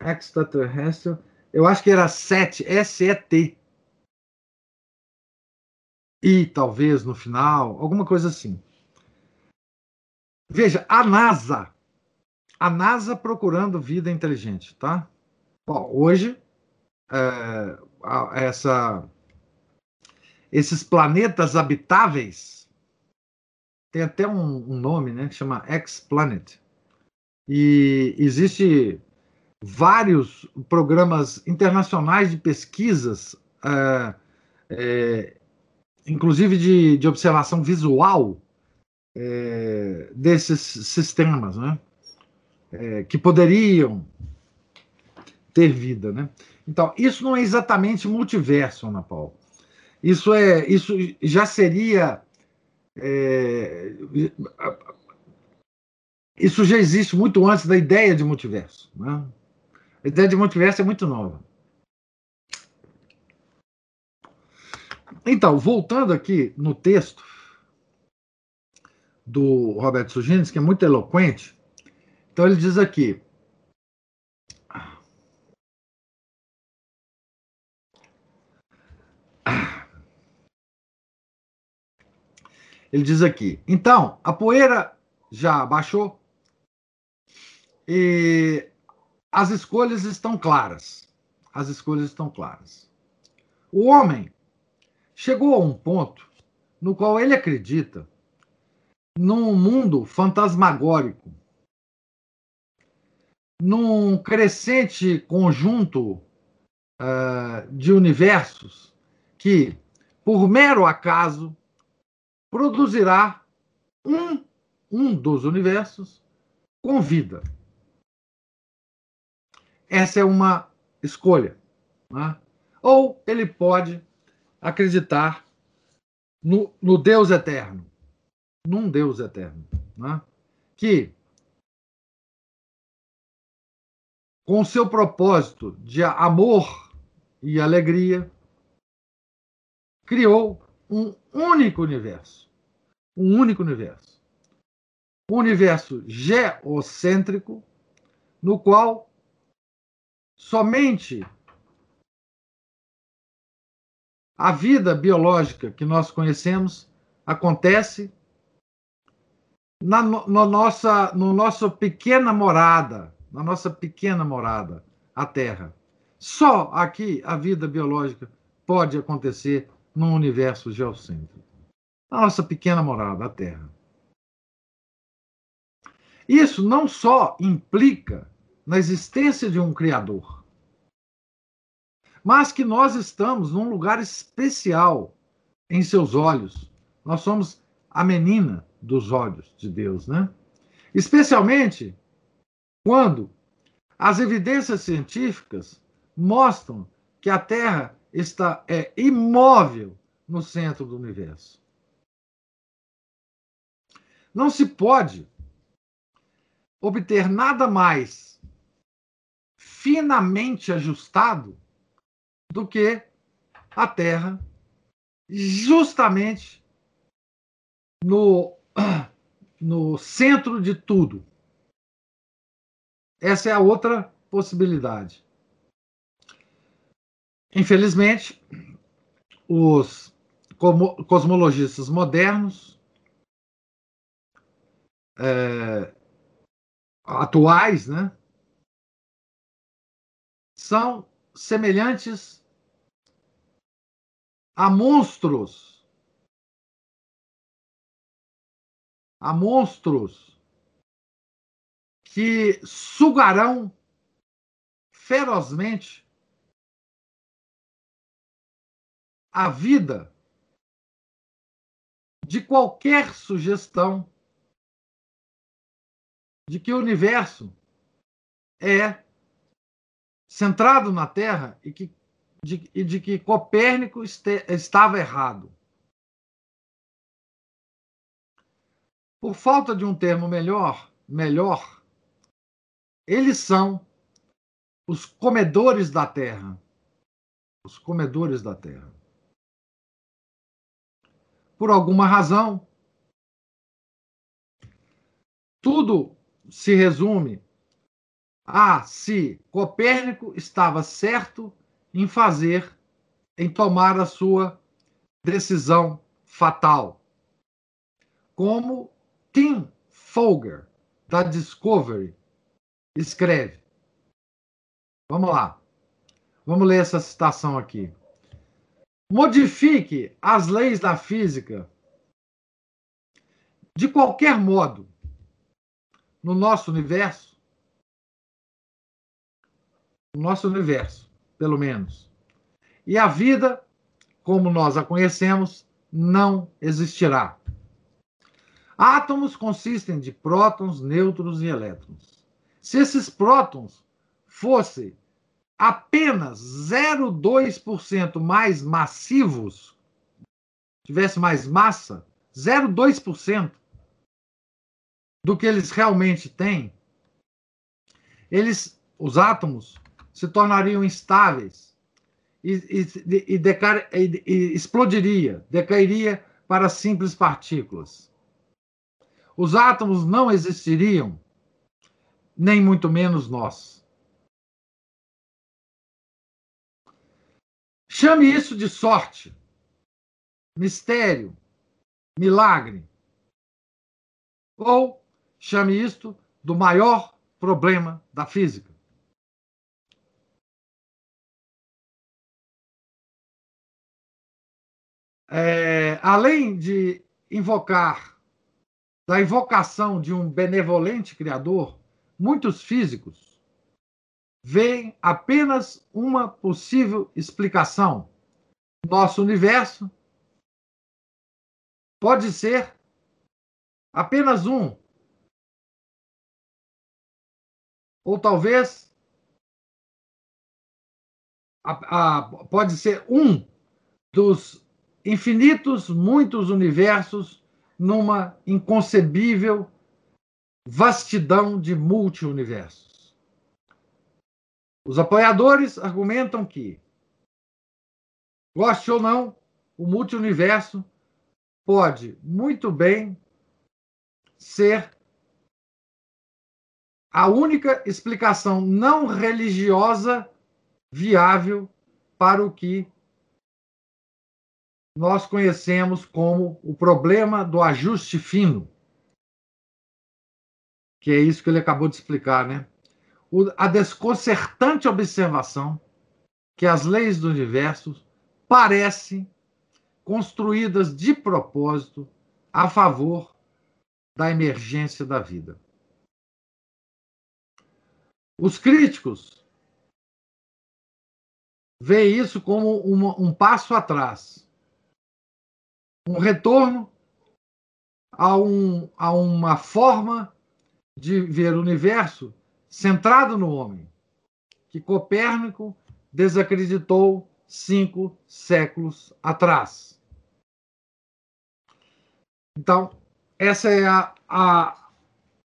Extraterrestrial. Eu acho que era SET, S-E-T e talvez no final, alguma coisa assim. Veja, a NASA, a NASA procurando vida inteligente, tá? Bom, hoje é, essa, esses planetas habitáveis tem até um, um nome, né, que chama X-Planet. E existe vários programas internacionais de pesquisas é, é, inclusive de, de observação visual é, desses sistemas, né? É, que poderiam ter vida, né? Então, isso não é exatamente multiverso, Ana Paula. Isso é, isso já seria, é, isso já existe muito antes da ideia de multiverso. Né? A ideia de multiverso é muito nova. Então, voltando aqui no texto do Roberto Sugines, que é muito eloquente, então ele diz aqui. Ele diz aqui: então, a poeira já baixou e as escolhas estão claras. As escolhas estão claras. O homem chegou a um ponto no qual ele acredita num mundo fantasmagórico, num crescente conjunto uh, de universos que, por mero acaso, produzirá um, um dos universos com vida. Essa é uma escolha. Né? Ou ele pode acreditar no, no Deus eterno, num Deus eterno, né? que, com seu propósito de amor e alegria, criou um único universo. Um único universo. Um universo geocêntrico, no qual somente a vida biológica que nós conhecemos acontece na no, nossa, no nossa pequena morada, na nossa pequena morada, a Terra. Só aqui a vida biológica pode acontecer num universo geocêntrico. A nossa pequena morada, a Terra. Isso não só implica na existência de um Criador, mas que nós estamos num lugar especial em seus olhos. Nós somos a menina dos olhos de Deus, né? Especialmente quando as evidências científicas mostram que a Terra está é imóvel no centro do universo. Não se pode obter nada mais finamente ajustado do que a Terra, justamente no, *clears throat* no centro de tudo. Essa é a outra possibilidade. Infelizmente, os cosmologistas modernos, é, atuais, né, são semelhantes a monstros, a monstros que sugarão ferozmente a vida de qualquer sugestão de que o universo é centrado na Terra e, que, de, e de que Copérnico este, estava errado. Por falta de um termo melhor, melhor, eles são os comedores da terra. Os comedores da terra por alguma razão. Tudo se resume a se Copérnico estava certo em fazer, em tomar a sua decisão fatal. Como Tim Folger, da Discovery, escreve. Vamos lá. Vamos ler essa citação aqui. Modifique as leis da física de qualquer modo no nosso universo, no nosso universo, pelo menos. E a vida, como nós a conhecemos, não existirá. Átomos consistem de prótons, nêutrons e elétrons. Se esses prótons fossem apenas 0,2% mais massivos, tivesse mais massa, 0,2% do que eles realmente têm, eles, os átomos, se tornariam instáveis e, e, e, e explodiria, decairia para simples partículas. Os átomos não existiriam, nem muito menos nós. Chame isso de sorte, mistério, milagre. Ou chame isto do maior problema da física. É, além de invocar, da invocação de um benevolente Criador, muitos físicos veem apenas uma possível explicação. Nosso universo pode ser apenas um. Ou talvez a, a, pode ser um dos infinitos, muitos universos numa inconcebível vastidão de multiuniversos. Os apoiadores argumentam que, goste ou não, o multiverso pode muito bem ser a única explicação não religiosa viável para o que nós conhecemos como o problema do ajuste fino. Que é isso que ele acabou de explicar, né? a desconcertante observação que as leis do universo parecem construídas de propósito a favor da emergência da vida. Os críticos veem isso como uma, um passo atrás, um retorno a, um, a uma forma de ver o universo centrado no homem, que Copérnico desacreditou cinco séculos atrás. Então, essa é a, a,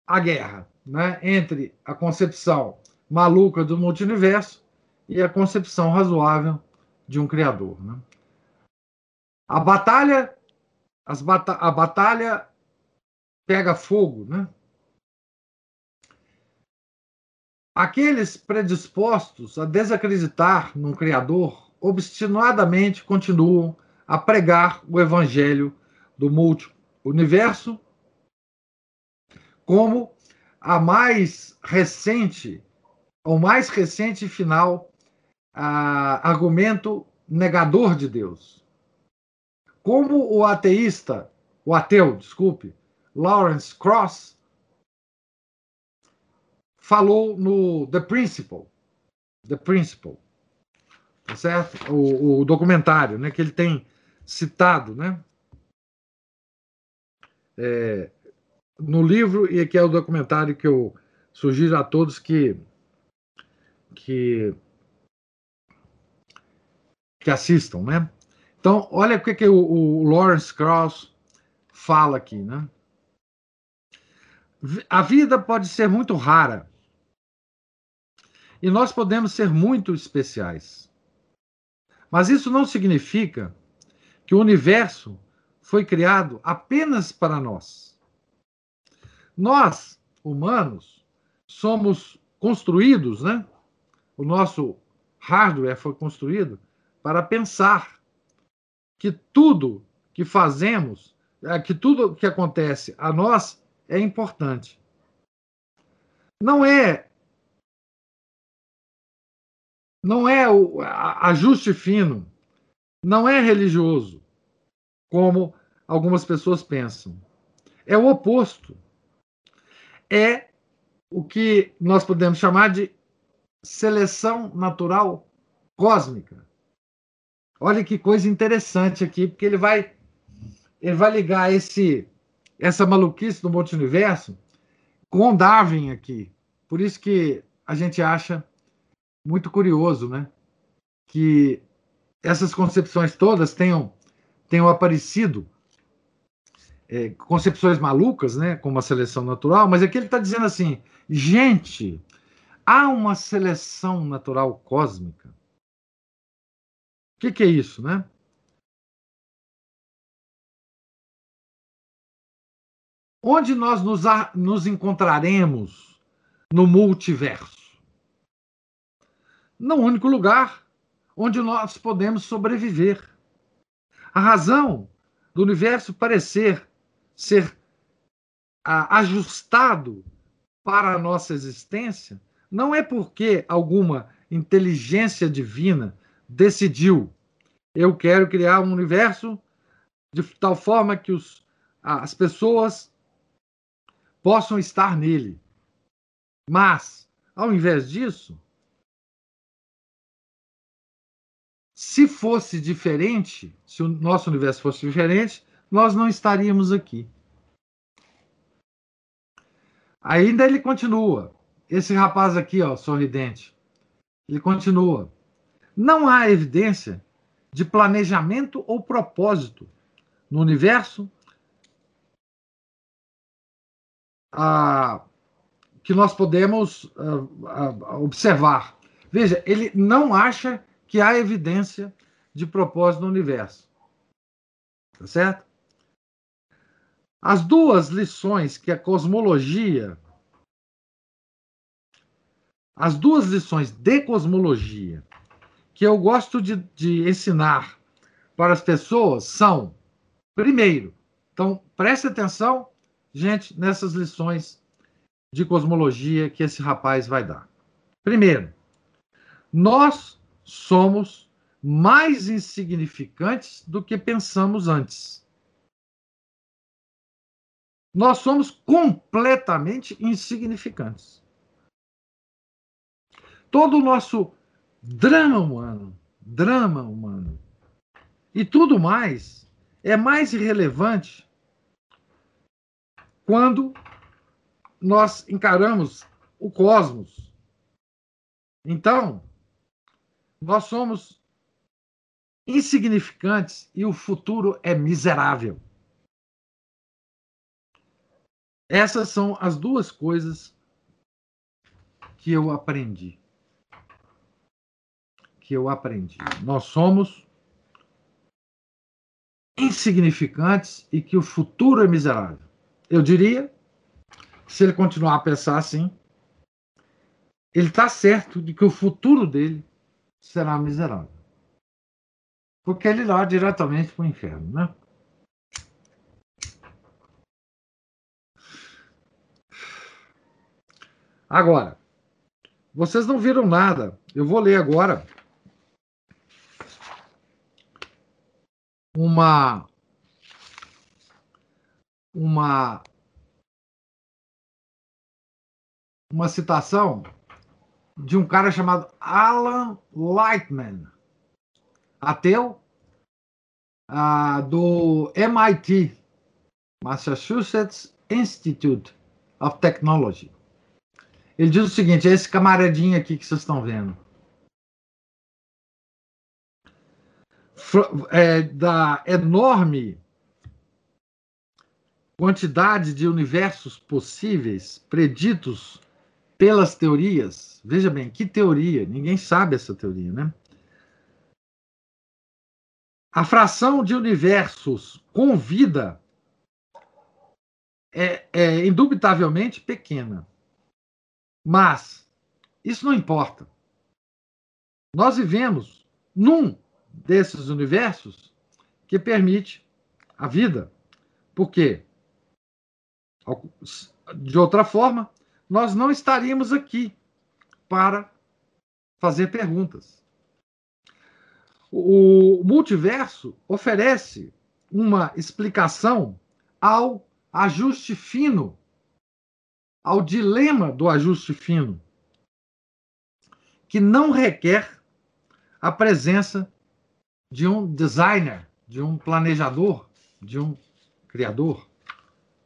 a guerra né, entre a concepção maluca do multiverso e a concepção razoável de um criador. Né? A batalha, as bata a batalha pega fogo, né? Aqueles predispostos a desacreditar num Criador obstinadamente continuam a pregar o evangelho do multi-universo como a mais recente, o mais recente final a, argumento negador de Deus. Como o ateísta, o ateu, desculpe, Lawrence Cross falou no The Principle, The Principle, tá certo? O, o documentário, né, que ele tem citado, né? É, no livro e aqui é o documentário que eu sugiro a todos que que que assistam, né? Então, olha o que, que o, o Lawrence Krauss fala aqui, né? A vida pode ser muito rara e nós podemos ser muito especiais. Mas isso não significa que o universo foi criado apenas para nós. Nós, humanos, somos construídos, né? O nosso hardware foi construído para pensar que tudo que fazemos, é, que tudo que acontece a nós é importante. Não é não é o ajuste fino, não é religioso, como algumas pessoas pensam. É o oposto. É o que nós podemos chamar de seleção natural cósmica. Olha que coisa interessante aqui, porque ele vai ele vai ligar esse essa maluquice do multiverso com Darwin aqui. Por isso que a gente acha muito curioso, né? Que essas concepções todas tenham, tenham aparecido, é, concepções malucas, né? Como a seleção natural, mas aqui ele está dizendo assim: gente, há uma seleção natural cósmica. O que, que é isso, né? Onde nós nos, nos encontraremos no multiverso? no único lugar onde nós podemos sobreviver. A razão do universo parecer ser ajustado para a nossa existência não é porque alguma inteligência divina decidiu eu quero criar um universo de tal forma que os, as pessoas possam estar nele. Mas, ao invés disso, Se fosse diferente, se o nosso universo fosse diferente, nós não estaríamos aqui. Ainda ele continua. Esse rapaz aqui, ó, sorridente, ele continua. Não há evidência de planejamento ou propósito no universo ah, que nós podemos ah, ah, observar. Veja, ele não acha que há evidência de propósito no universo. Tá certo? As duas lições que a cosmologia, as duas lições de cosmologia que eu gosto de, de ensinar para as pessoas são, primeiro, então preste atenção, gente, nessas lições de cosmologia que esse rapaz vai dar. Primeiro, nós somos mais insignificantes do que pensamos antes. Nós somos completamente insignificantes. Todo o nosso drama humano, drama humano e tudo mais é mais irrelevante quando nós encaramos o cosmos. Então, nós somos insignificantes e o futuro é miserável. Essas são as duas coisas que eu aprendi. Que eu aprendi. Nós somos insignificantes e que o futuro é miserável. Eu diria, se ele continuar a pensar assim, ele está certo de que o futuro dele será miserável. Porque ele irá diretamente para o inferno, né? Agora, vocês não viram nada. Eu vou ler agora uma uma uma citação de um cara chamado Alan Lightman, ateu, uh, do MIT, Massachusetts Institute of Technology. Ele diz o seguinte: é esse camaradinho aqui que vocês estão vendo. É, da enorme quantidade de universos possíveis preditos pelas teorias. Veja bem, que teoria? Ninguém sabe essa teoria, né? A fração de universos com vida é, é indubitavelmente pequena. Mas isso não importa. Nós vivemos num desses universos que permite a vida. Por quê? De outra forma, nós não estaríamos aqui para fazer perguntas. O multiverso oferece uma explicação ao ajuste fino, ao dilema do ajuste fino, que não requer a presença de um designer, de um planejador, de um criador.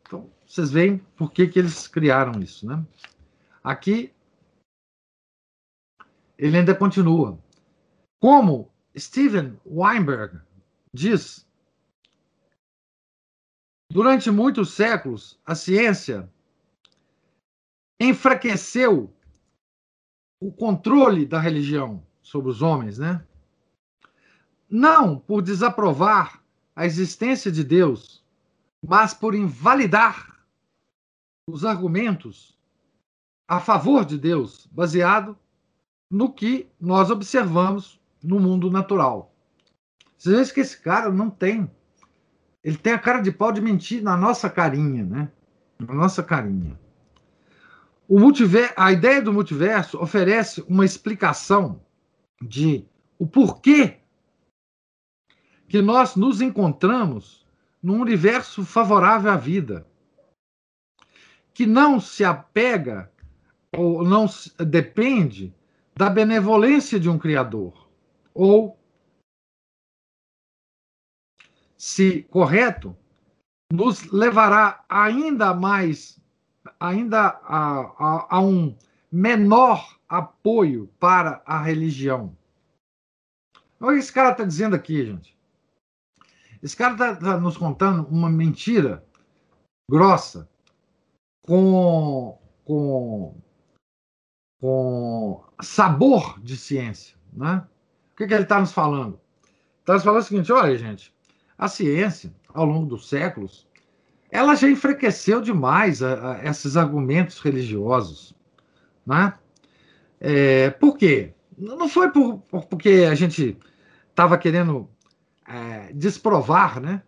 Então, vocês veem por que, que eles criaram isso, né? Aqui, ele ainda continua. Como Steven Weinberg diz, durante muitos séculos, a ciência enfraqueceu o controle da religião sobre os homens, né? Não por desaprovar a existência de Deus, mas por invalidar os argumentos a favor de Deus, baseado no que nós observamos no mundo natural. Vocês veem que esse cara não tem. Ele tem a cara de pau de mentir na nossa carinha, né? Na nossa carinha. O multiver... A ideia do multiverso oferece uma explicação de o porquê que nós nos encontramos num universo favorável à vida, que não se apega ou não depende da benevolência de um criador, ou, se correto, nos levará ainda mais, ainda a, a, a um menor apoio para a religião. Olha o que esse cara está dizendo aqui, gente. Esse cara está tá nos contando uma mentira grossa com, com, com sabor de ciência. Né? O que, que ele está nos falando? Está nos falando o seguinte: olha, gente, a ciência, ao longo dos séculos, ela já enfraqueceu demais a, a esses argumentos religiosos. Né? É, por quê? Não foi por, por, porque a gente estava querendo é, desprovar né,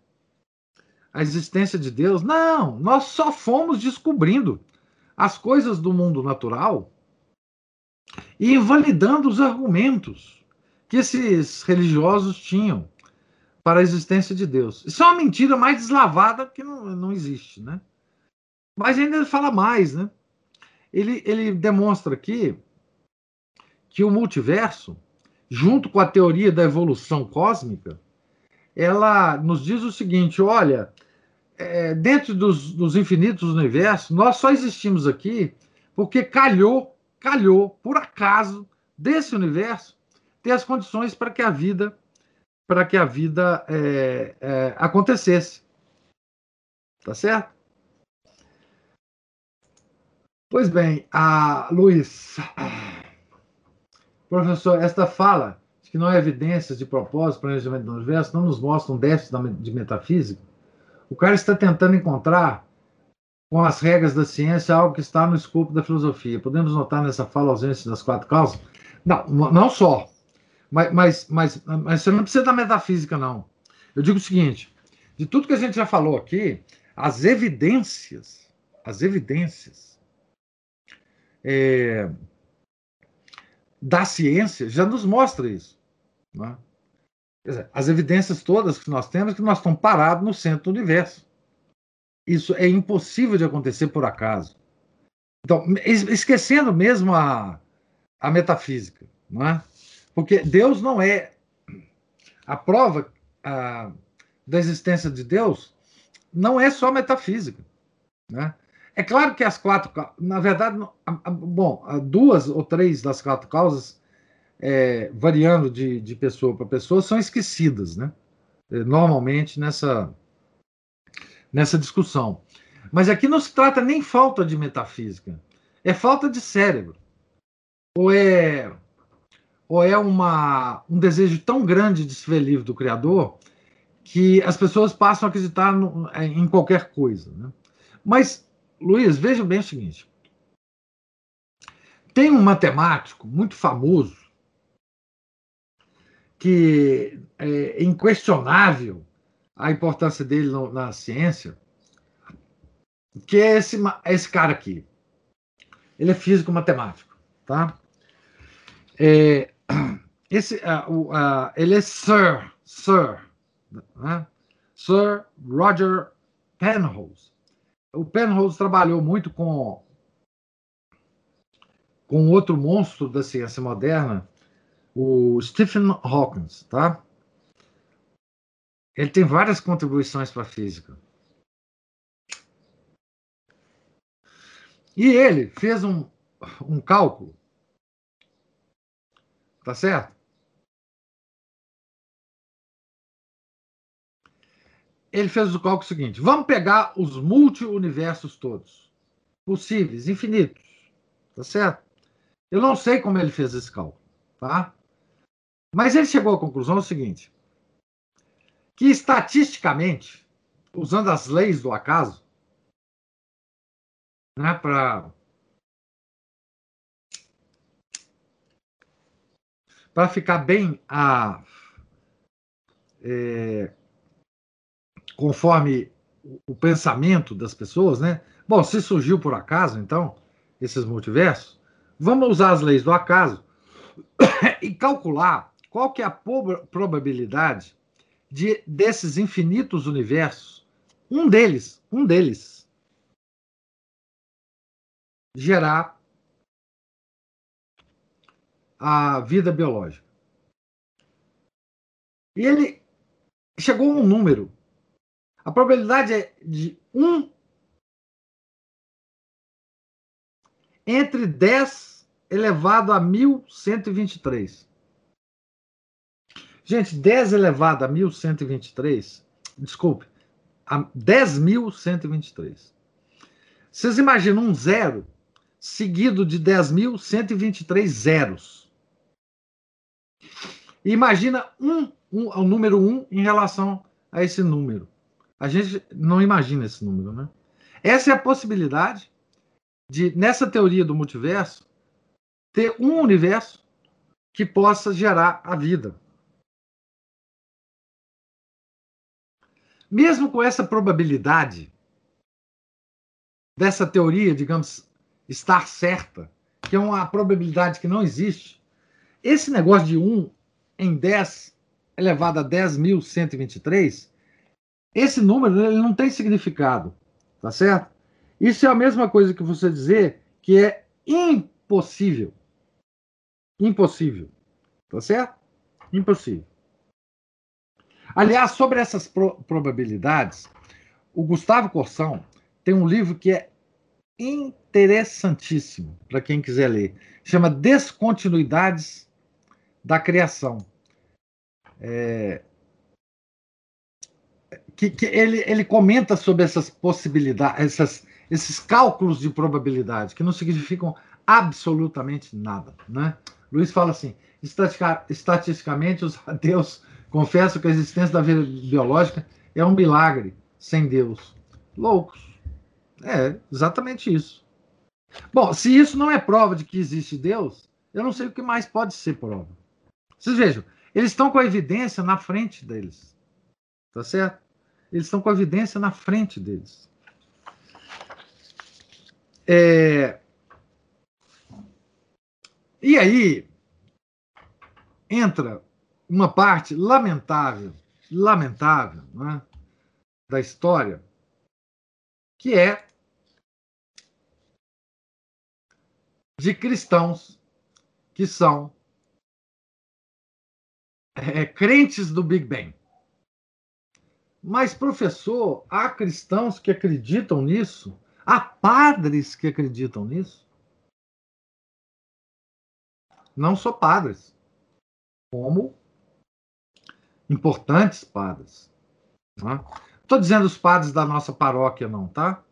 a existência de Deus. Não, nós só fomos descobrindo as coisas do mundo natural e invalidando os argumentos que esses religiosos tinham para a existência de Deus. Isso é uma mentira mais deslavada que não, não existe, né? Mas ainda ele fala mais, né? Ele, ele demonstra aqui que o multiverso, junto com a teoria da evolução cósmica, ela nos diz o seguinte: olha, é, dentro dos, dos infinitos universos, nós só existimos aqui porque calhou, calhou, por acaso, desse universo, ter as condições para que a vida para que a vida é, é, acontecesse. Tá certo? Pois bem, a Luiz, professor, esta fala que não há evidências de propósito, planejamento do universo, não nos mostra um déficit de metafísica? O cara está tentando encontrar, com as regras da ciência, algo que está no escopo da filosofia. Podemos notar nessa fala ausência das quatro causas? Não, não só. Mas, mas, mas, mas você não precisa da metafísica, não. Eu digo o seguinte: de tudo que a gente já falou aqui, as evidências, as evidências é, da ciência já nos mostra isso. Né? Dizer, as evidências todas que nós temos é que nós estamos parados no centro do universo. Isso é impossível de acontecer por acaso. Então, esquecendo mesmo a, a metafísica, não é? Porque Deus não é. A prova a, da existência de Deus não é só metafísica. Né? É claro que as quatro. Na verdade, bom, duas ou três das quatro causas, é, variando de, de pessoa para pessoa, são esquecidas, né? É, normalmente nessa, nessa discussão. Mas aqui não se trata nem falta de metafísica, é falta de cérebro. Ou é ou é uma, um desejo tão grande de se ver livre do Criador que as pessoas passam a acreditar no, em qualquer coisa. Né? Mas, Luiz, veja bem o seguinte: tem um matemático muito famoso que é inquestionável a importância dele no, na ciência, que é esse, esse cara aqui. Ele é físico matemático, tá? É, *clears throat* esse, uh, uh, ele é Sir, Sir, né? Sir Roger Penrose. O Penrose trabalhou muito com com outro monstro da ciência moderna, o Stephen Hawking, tá? Ele tem várias contribuições para a física. E ele fez um, um cálculo, tá certo? ele fez o cálculo seguinte: vamos pegar os multi-universos todos, possíveis, infinitos, tá certo? Eu não sei como ele fez esse cálculo, tá? Mas ele chegou à conclusão seguinte: que estatisticamente, usando as leis do acaso, né, para para ficar bem a é, conforme o pensamento das pessoas, né? Bom, se surgiu por acaso, então, esses multiversos, vamos usar as leis do acaso *coughs* e calcular qual que é a probabilidade de desses infinitos universos, um deles, um deles, gerar a vida biológica. E ele chegou a um número a probabilidade é de 1 entre 10 elevado a 1123. Gente, 10 elevado a 1123, desculpe, a 10.123. Vocês imaginam um zero seguido de 10.123 zeros. E imagina um, um, o número 1 em relação a esse número. A gente não imagina esse número, né? Essa é a possibilidade de, nessa teoria do multiverso, ter um universo que possa gerar a vida. Mesmo com essa probabilidade dessa teoria, digamos, estar certa que é uma probabilidade que não existe, esse negócio de 1 em 10 elevado a 10.123, esse número ele não tem significado, tá certo? Isso é a mesma coisa que você dizer que é impossível. Impossível. Tá certo? Impossível. Aliás, sobre essas pro probabilidades, o Gustavo Corsão tem um livro que é interessantíssimo para quem quiser ler. Chama Descontinuidades da Criação. É, que, que ele, ele comenta sobre essas possibilidades, essas, esses cálculos de probabilidade, que não significam absolutamente nada. Né? Luiz fala assim: estatisticamente, os ateus confessam que a existência da vida biológica é um milagre sem Deus. Loucos. É exatamente isso. Bom, se isso não é prova de que existe Deus, eu não sei o que mais pode ser prova. Vocês vejam, eles estão com a evidência na frente deles. Tá certo? Eles estão com a evidência na frente deles. É... E aí entra uma parte lamentável, lamentável, né, da história, que é de cristãos que são é, crentes do Big Bang. Mas, professor, há cristãos que acreditam nisso? Há padres que acreditam nisso? Não só padres, como importantes padres. Não estou dizendo os padres da nossa paróquia, não, tá?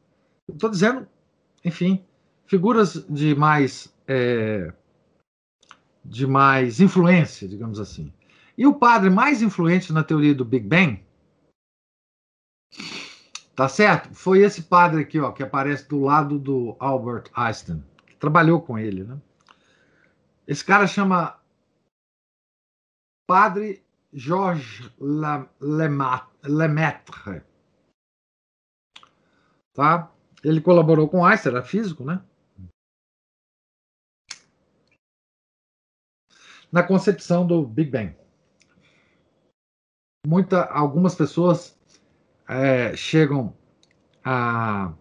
Estou dizendo, enfim, figuras de mais é, de mais influência, digamos assim. E o padre mais influente na teoria do Big Bang, tá certo? Foi esse padre aqui, ó, que aparece do lado do Albert Einstein, que trabalhou com ele, né? Esse cara chama Padre Georges Lemaitre. Tá? Ele colaborou com Einstein, era físico, né? Na concepção do Big Bang muita, algumas pessoas é, chegam a,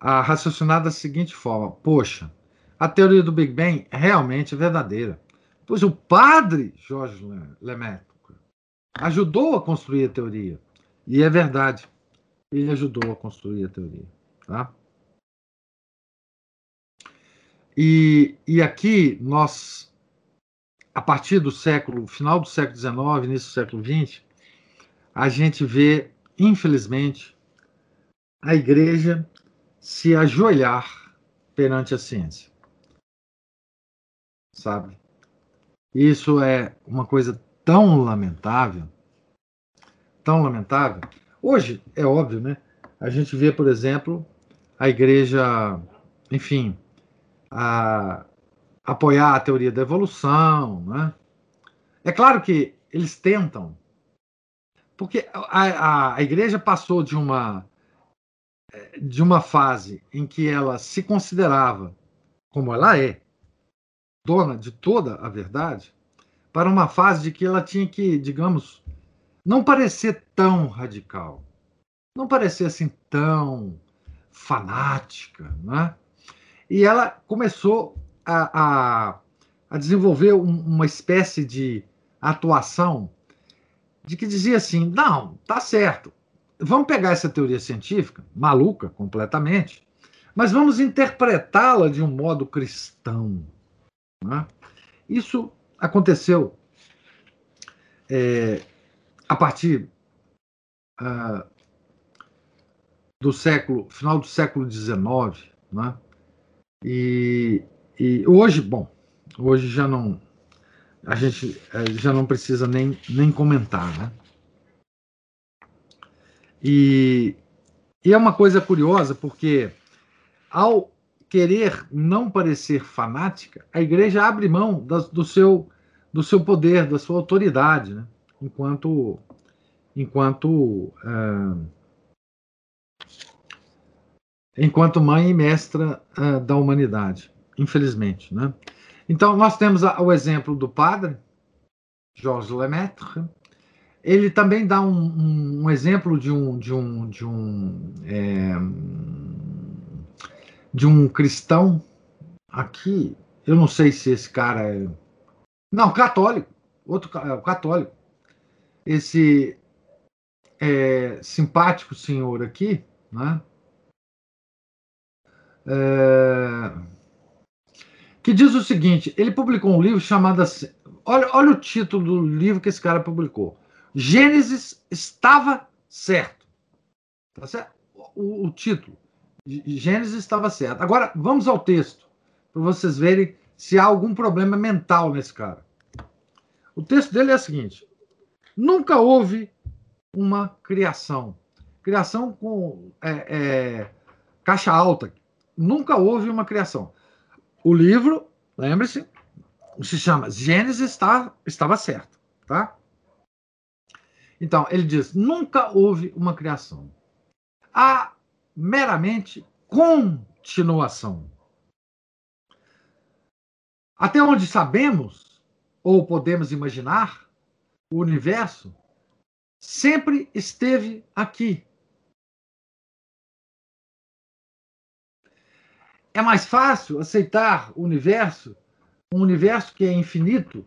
a raciocinar da seguinte forma: poxa, a teoria do Big Bang realmente é verdadeira. Pois o padre Jorge Lemaitre ajudou a construir a teoria. E é verdade. Ele ajudou a construir a teoria. Tá? E, e aqui nós a partir do século, final do século XIX, início do século XX, a gente vê, infelizmente, a igreja se ajoelhar perante a ciência. Sabe? Isso é uma coisa tão lamentável, tão lamentável. Hoje, é óbvio, né? A gente vê, por exemplo, a igreja, enfim, a, apoiar a teoria da evolução. Né? É claro que eles tentam, porque a, a, a igreja passou de uma de uma fase em que ela se considerava, como ela é, dona de toda a verdade, para uma fase de que ela tinha que, digamos, não parecer tão radical, não parecer assim tão fanática, né? E ela começou a, a, a desenvolver um, uma espécie de atuação de que dizia assim: não, tá certo, vamos pegar essa teoria científica, maluca completamente, mas vamos interpretá-la de um modo cristão. Né? Isso aconteceu é, a partir uh, do século, final do século XIX, né? e e hoje, bom, hoje já não a gente eh, já não precisa nem, nem comentar, né? E, e é uma coisa curiosa porque ao querer não parecer fanática, a igreja abre mão do seu do seu poder, da sua autoridade, né? enquanto enquanto uh, enquanto mãe e mestra uh, da humanidade. infelizmente. Né? Então, nós temos a, o exemplo do padre, Georges Lemaitre. Ele também dá um, um, um exemplo de um, de um, de um, é, de um cristão aqui. Eu não sei se esse cara é. Não, católico. Outro é, católico. Esse é, simpático senhor aqui, né? É, que diz o seguinte: ele publicou um livro chamado assim. Olha, olha o título do livro que esse cara publicou. Gênesis estava certo. Tá certo? O, o título. Gênesis estava certo. Agora, vamos ao texto, para vocês verem se há algum problema mental nesse cara. O texto dele é o seguinte: nunca houve uma criação. Criação com é, é, caixa alta. Nunca houve uma criação. O livro, lembre-se, se chama Gênesis está, estava certo, tá? Então, ele diz: nunca houve uma criação. Há meramente continuação. Até onde sabemos, ou podemos imaginar, o universo sempre esteve aqui. É mais fácil aceitar o universo, um universo que é infinito,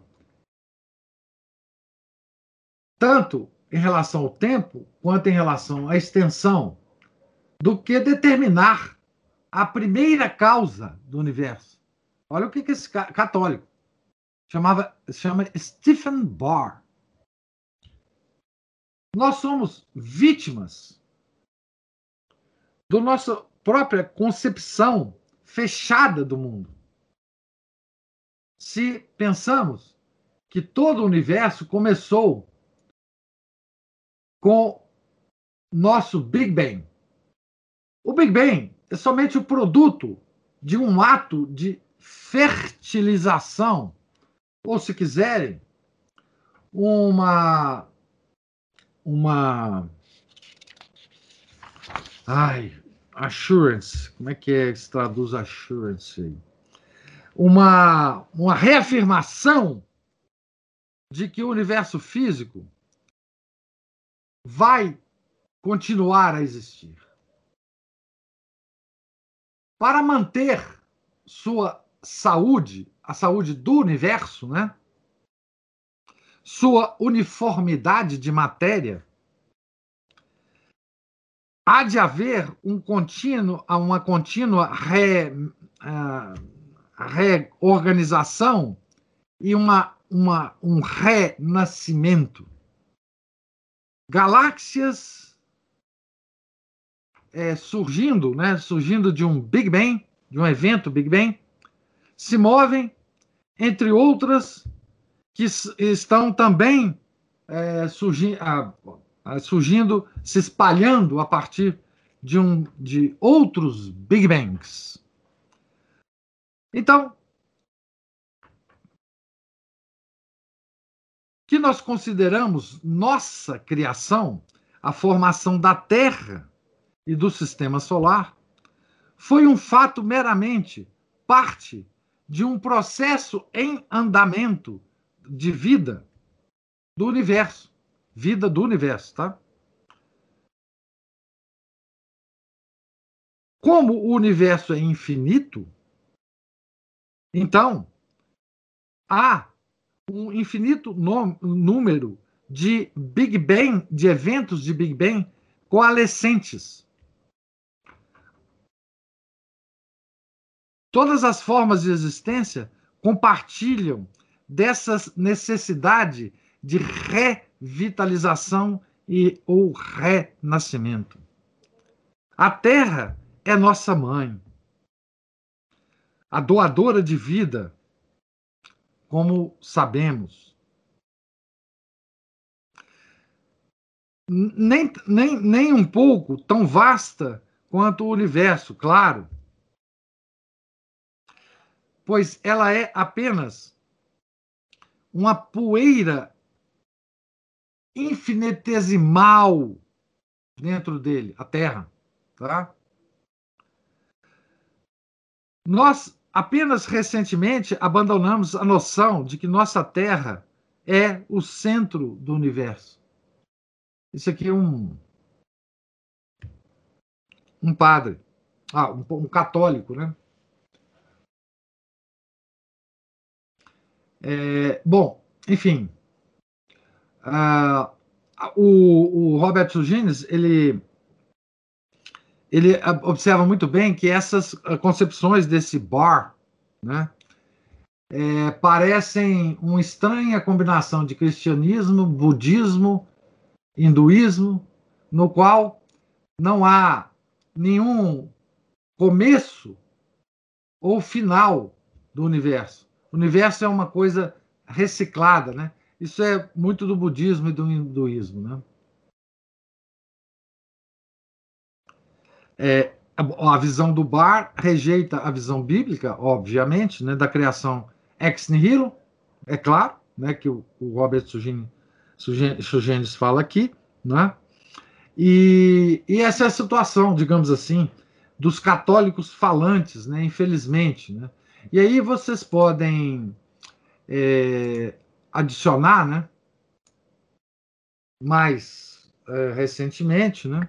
tanto em relação ao tempo quanto em relação à extensão, do que determinar a primeira causa do universo. Olha o que, que esse católico chamava, chama Stephen Barr. Nós somos vítimas da nossa própria concepção fechada do mundo. Se pensamos que todo o universo começou com nosso Big Bang. O Big Bang é somente o produto de um ato de fertilização, ou se quiserem, uma uma ai, assurance, como é que é que se traduz assurance? Uma uma reafirmação de que o universo físico vai continuar a existir. Para manter sua saúde, a saúde do universo, né? Sua uniformidade de matéria, há de haver um contínuo, uma contínua re, uh, reorganização e uma, uma, um renascimento. Galáxias é, surgindo, né, surgindo de um Big Bang, de um evento Big Bang, se movem, entre outras, que estão também é, surgi surgindo, se espalhando a partir de, um, de outros Big Bangs. Então, que nós consideramos nossa criação, a formação da Terra e do sistema solar, foi um fato meramente parte de um processo em andamento de vida do universo. Vida do universo, tá? Como o universo é infinito, então há um infinito número de Big Bang, de eventos de Big Bang coalescentes. Todas as formas de existência compartilham dessa necessidade de revitalização e ou renascimento. A Terra é nossa mãe, a doadora de vida, como sabemos. Nem, nem, nem um pouco tão vasta quanto o universo, claro pois ela é apenas uma poeira infinitesimal dentro dele, a Terra, tá? Nós apenas recentemente abandonamos a noção de que nossa Terra é o centro do universo. Isso aqui é um um padre, ah, um, um católico, né? É, bom, enfim, uh, o, o Robert Sugines, ele ele observa muito bem que essas ah, concepções desse bar, né, é, parecem uma estranha combinação de cristianismo, budismo, hinduísmo, no qual não há nenhum começo ou final do universo. O universo é uma coisa reciclada, né? Isso é muito do budismo e do hinduísmo, né? É, a visão do Bar rejeita a visão bíblica, obviamente, né, da criação ex nihilo, é claro, né, que o, o Robert Sugenes fala aqui, né? E, e, essa é a situação, digamos assim, dos católicos falantes, né, infelizmente, né? E aí vocês podem é, adicionar, né? Mais é, recentemente, né?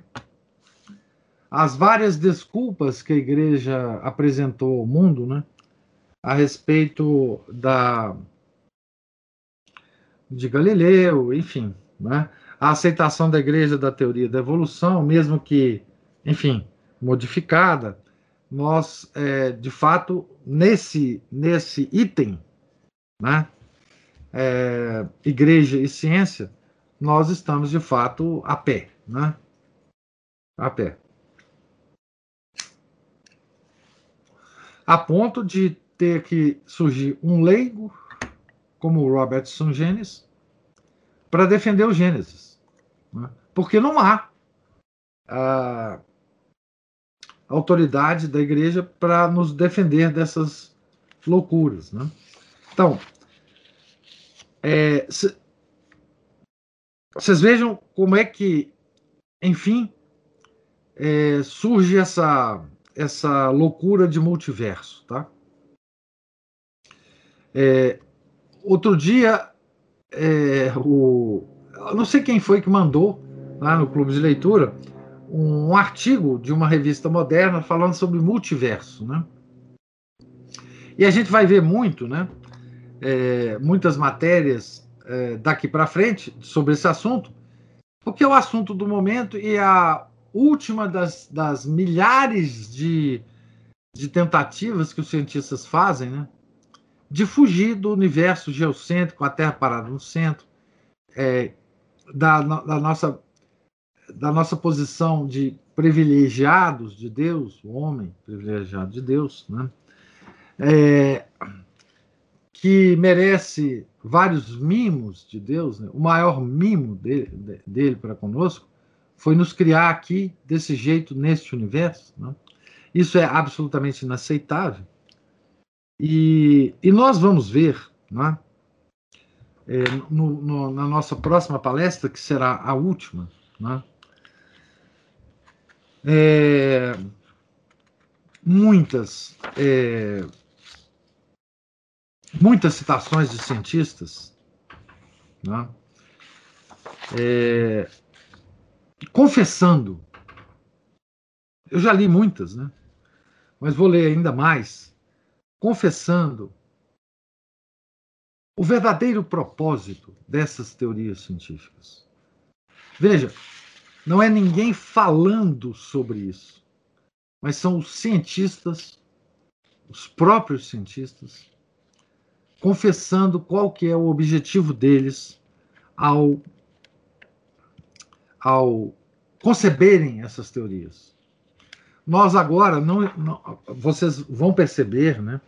As várias desculpas que a igreja apresentou ao mundo, né? A respeito da de Galileu, enfim, né? A aceitação da igreja da teoria da evolução, mesmo que, enfim, modificada, nós, é, de fato, nesse, nesse item, né, é, igreja e ciência, nós estamos, de fato, a pé. Né, a pé. A ponto de ter que surgir um leigo, como o Robertson Gênesis, para defender o Gênesis. Né, porque não há. Ah, autoridade da igreja para nos defender dessas loucuras. Né? Então, é, vocês vejam como é que, enfim, é, surge essa, essa loucura de multiverso. Tá? É, outro dia, é, o, não sei quem foi que mandou lá no clube de leitura um artigo de uma revista moderna falando sobre multiverso, né? E a gente vai ver muito, né? É, muitas matérias é, daqui para frente sobre esse assunto, porque é o assunto do momento e a última das, das milhares de, de tentativas que os cientistas fazem, né? De fugir do universo geocêntrico, a Terra parada no centro, é, da, da nossa da nossa posição de privilegiados de Deus, o homem privilegiado de Deus, né? É, que merece vários mimos de Deus, né? o maior mimo dele, dele para conosco foi nos criar aqui desse jeito neste universo. Né? Isso é absolutamente inaceitável. E, e nós vamos ver né? é, no, no, na nossa próxima palestra, que será a última, né? É, muitas é, muitas citações de cientistas né, é, confessando. Eu já li muitas né? Mas vou ler ainda mais. Confessando o verdadeiro propósito dessas teorias científicas. Veja não é ninguém falando sobre isso, mas são os cientistas, os próprios cientistas, confessando qual que é o objetivo deles ao, ao conceberem essas teorias. Nós agora não, não, vocês vão perceber, né,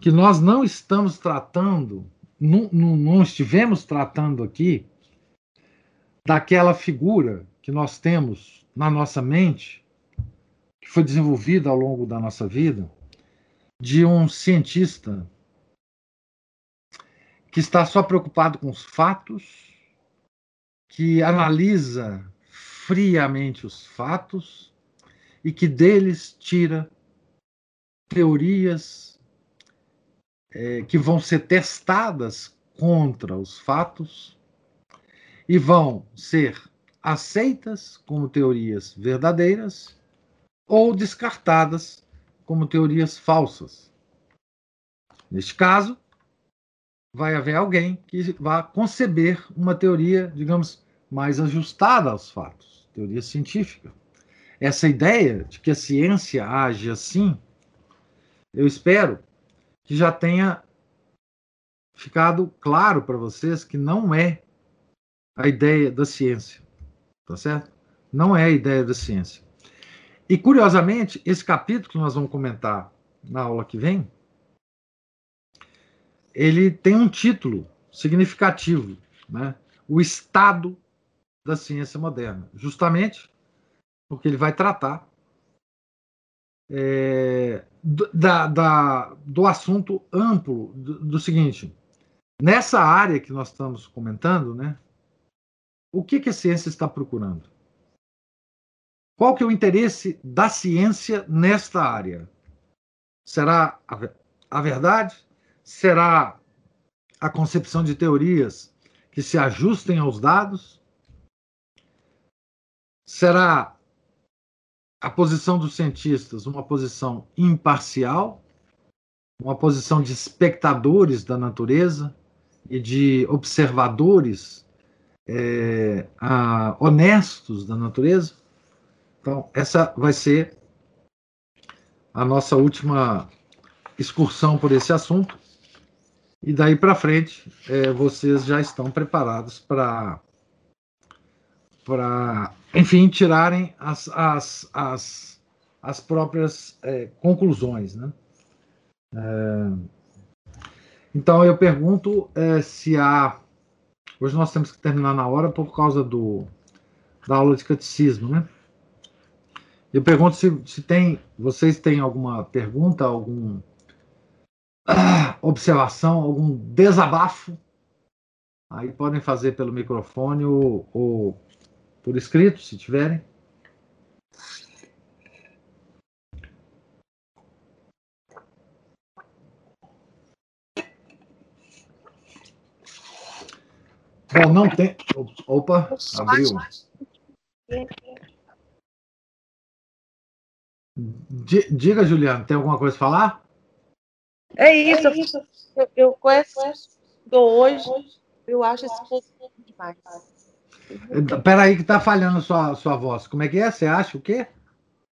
que nós não estamos tratando, não, não, não estivemos tratando aqui daquela figura que nós temos na nossa mente, que foi desenvolvida ao longo da nossa vida, de um cientista que está só preocupado com os fatos, que analisa friamente os fatos e que deles tira teorias é, que vão ser testadas contra os fatos e vão ser aceitas como teorias verdadeiras ou descartadas como teorias falsas. Neste caso, vai haver alguém que vai conceber uma teoria, digamos, mais ajustada aos fatos, teoria científica. Essa ideia de que a ciência age assim, eu espero que já tenha ficado claro para vocês que não é a ideia da ciência, tá certo? Não é a ideia da ciência. E curiosamente, esse capítulo que nós vamos comentar na aula que vem, ele tem um título significativo, né? O estado da ciência moderna, justamente porque ele vai tratar é, da, da, do assunto amplo do, do, seguinte: nessa área que nós estamos comentando, né? O que, que a ciência está procurando? Qual que é o interesse da ciência nesta área? Será a, a verdade? Será a concepção de teorias que se ajustem aos dados? Será a posição dos cientistas uma posição imparcial, uma posição de espectadores da natureza e de observadores é, a, honestos da natureza? Então, essa vai ser a nossa última excursão por esse assunto. E daí para frente, é, vocês já estão preparados para, para, enfim, tirarem as, as, as, as próprias é, conclusões. Né? É, então, eu pergunto é, se há. Hoje nós temos que terminar na hora por causa do, da aula de catecismo, né? Eu pergunto se, se tem, vocês têm alguma pergunta, alguma ah, observação, algum desabafo. Aí podem fazer pelo microfone ou, ou por escrito, se tiverem. Bom, não tem. Opa, abriu. Diga, Juliano, tem alguma coisa a falar? É isso. É isso. Eu, eu conheço hoje, eu acho esse povo demais. Peraí que está falhando sua, sua voz. Como é que é? Você acha o quê?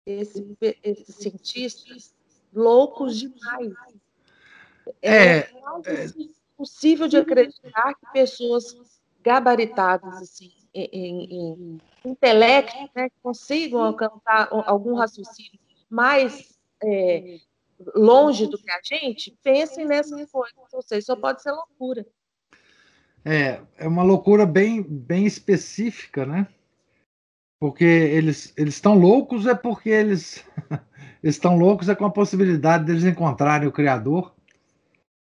Esse, esses cientistas loucos demais. É, é, é possível de acreditar que pessoas gabaritadas assim, em, em, em intelecto né, consigam alcançar algum raciocínio mais é, longe do que a gente, pensem nessas coisas. Ou seja, só pode ser loucura. É, é uma loucura bem, bem específica, né? Porque eles eles estão loucos é porque eles *laughs* estão loucos é com a possibilidade deles encontrarem o Criador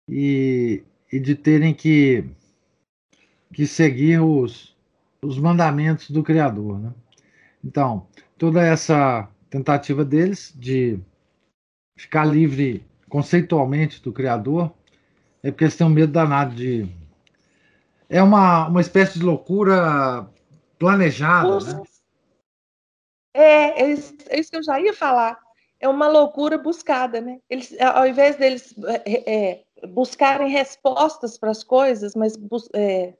e, e de terem que, que seguir os, os mandamentos do Criador, né? Então, toda essa tentativa deles de ficar livre conceitualmente do Criador é porque eles têm um medo danado de. É uma, uma espécie de loucura planejada, né? É, é isso, é isso que eu já ia falar. É uma loucura buscada, né? Eles, ao invés deles é, é, buscarem respostas para as coisas, mas é,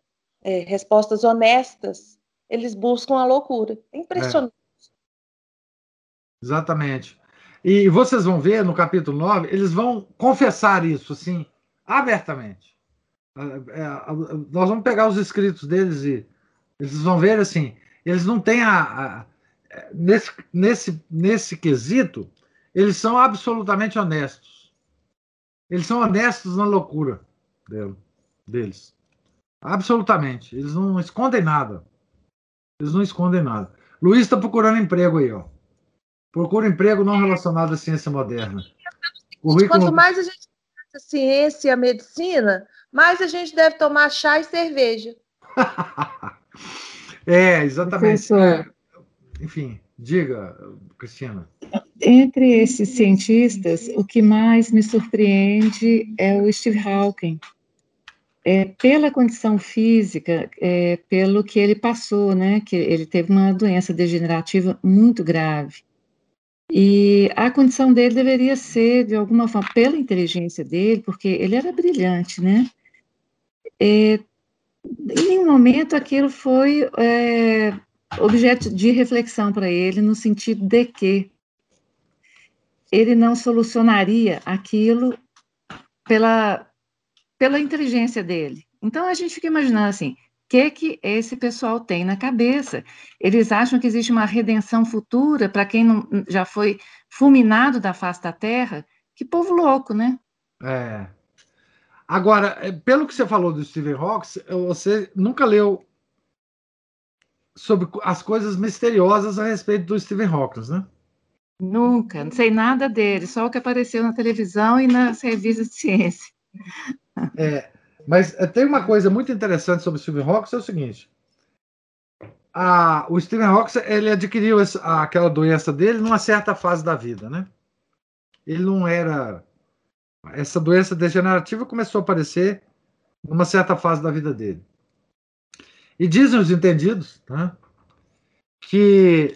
é, respostas honestas, eles buscam a loucura. É impressionante. Exatamente. E vocês vão ver no capítulo 9, eles vão confessar isso, assim, abertamente. É, é, nós vamos pegar os escritos deles e eles vão ver, assim, eles não têm a. a nesse, nesse, nesse quesito, eles são absolutamente honestos. Eles são honestos na loucura deles. Absolutamente. Eles não escondem nada. Eles não escondem nada. Luiz está procurando emprego aí, ó. Procura emprego não relacionado à ciência moderna. Currículo... Quanto mais a gente a ciência e a medicina, mais a gente deve tomar chá e cerveja. *laughs* é, exatamente. É, enfim, diga, Cristina. entre esses cientistas, o que mais me surpreende é o Steve Hawking. É, pela condição física, é, pelo que ele passou, né, que ele teve uma doença degenerativa muito grave. E a condição dele deveria ser, de alguma forma, pela inteligência dele, porque ele era brilhante, né? É, em nenhum momento aquilo foi é, objeto de reflexão para ele, no sentido de que ele não solucionaria aquilo pela, pela inteligência dele. Então a gente fica imaginando assim, o que que esse pessoal tem na cabeça? Eles acham que existe uma redenção futura para quem não, já foi fulminado da face da terra? Que povo louco, né? É. Agora, é, pelo que você falou do Stephen Hawking, você nunca leu sobre as coisas misteriosas a respeito do Stephen Hawking, né? Nunca, não sei nada dele, só o que apareceu na televisão e nas revistas de ciência. *laughs* É, mas é, tem uma coisa muito interessante sobre o Stephen Hawking, é o seguinte. A, o Stephen Hawking ele adquiriu essa, aquela doença dele numa certa fase da vida, né? Ele não era essa doença degenerativa começou a aparecer numa certa fase da vida dele. E dizem os entendidos tá, que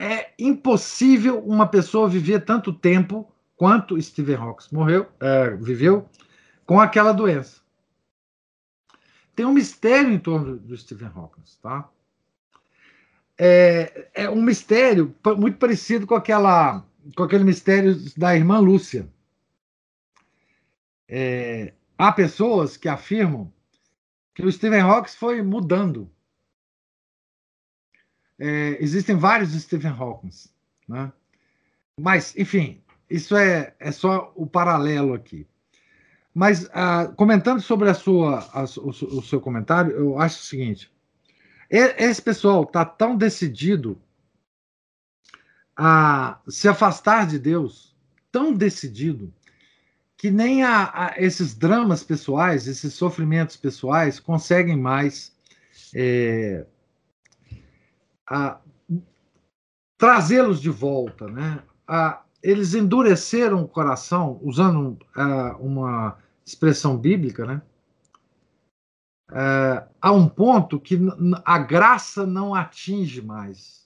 é impossível uma pessoa viver tanto tempo quanto Stephen Hawking morreu, é, viveu com aquela doença. Tem um mistério em torno do Stephen Hawking, tá? É, é um mistério muito parecido com aquela com aquele mistério da irmã Lúcia. É, há pessoas que afirmam que o Stephen Hawking foi mudando. É, existem vários Stephen Hawking, né? Mas, enfim, isso é, é só o paralelo aqui. Mas, ah, comentando sobre a sua, a, o, o, seu comentário, eu acho o seguinte: esse pessoal está tão decidido a se afastar de Deus tão decidido que nem a, a esses dramas pessoais, esses sofrimentos pessoais conseguem mais é, trazê-los de volta, né? A, eles endureceram o coração, usando a, uma expressão bíblica, né? É, a um ponto que a graça não atinge mais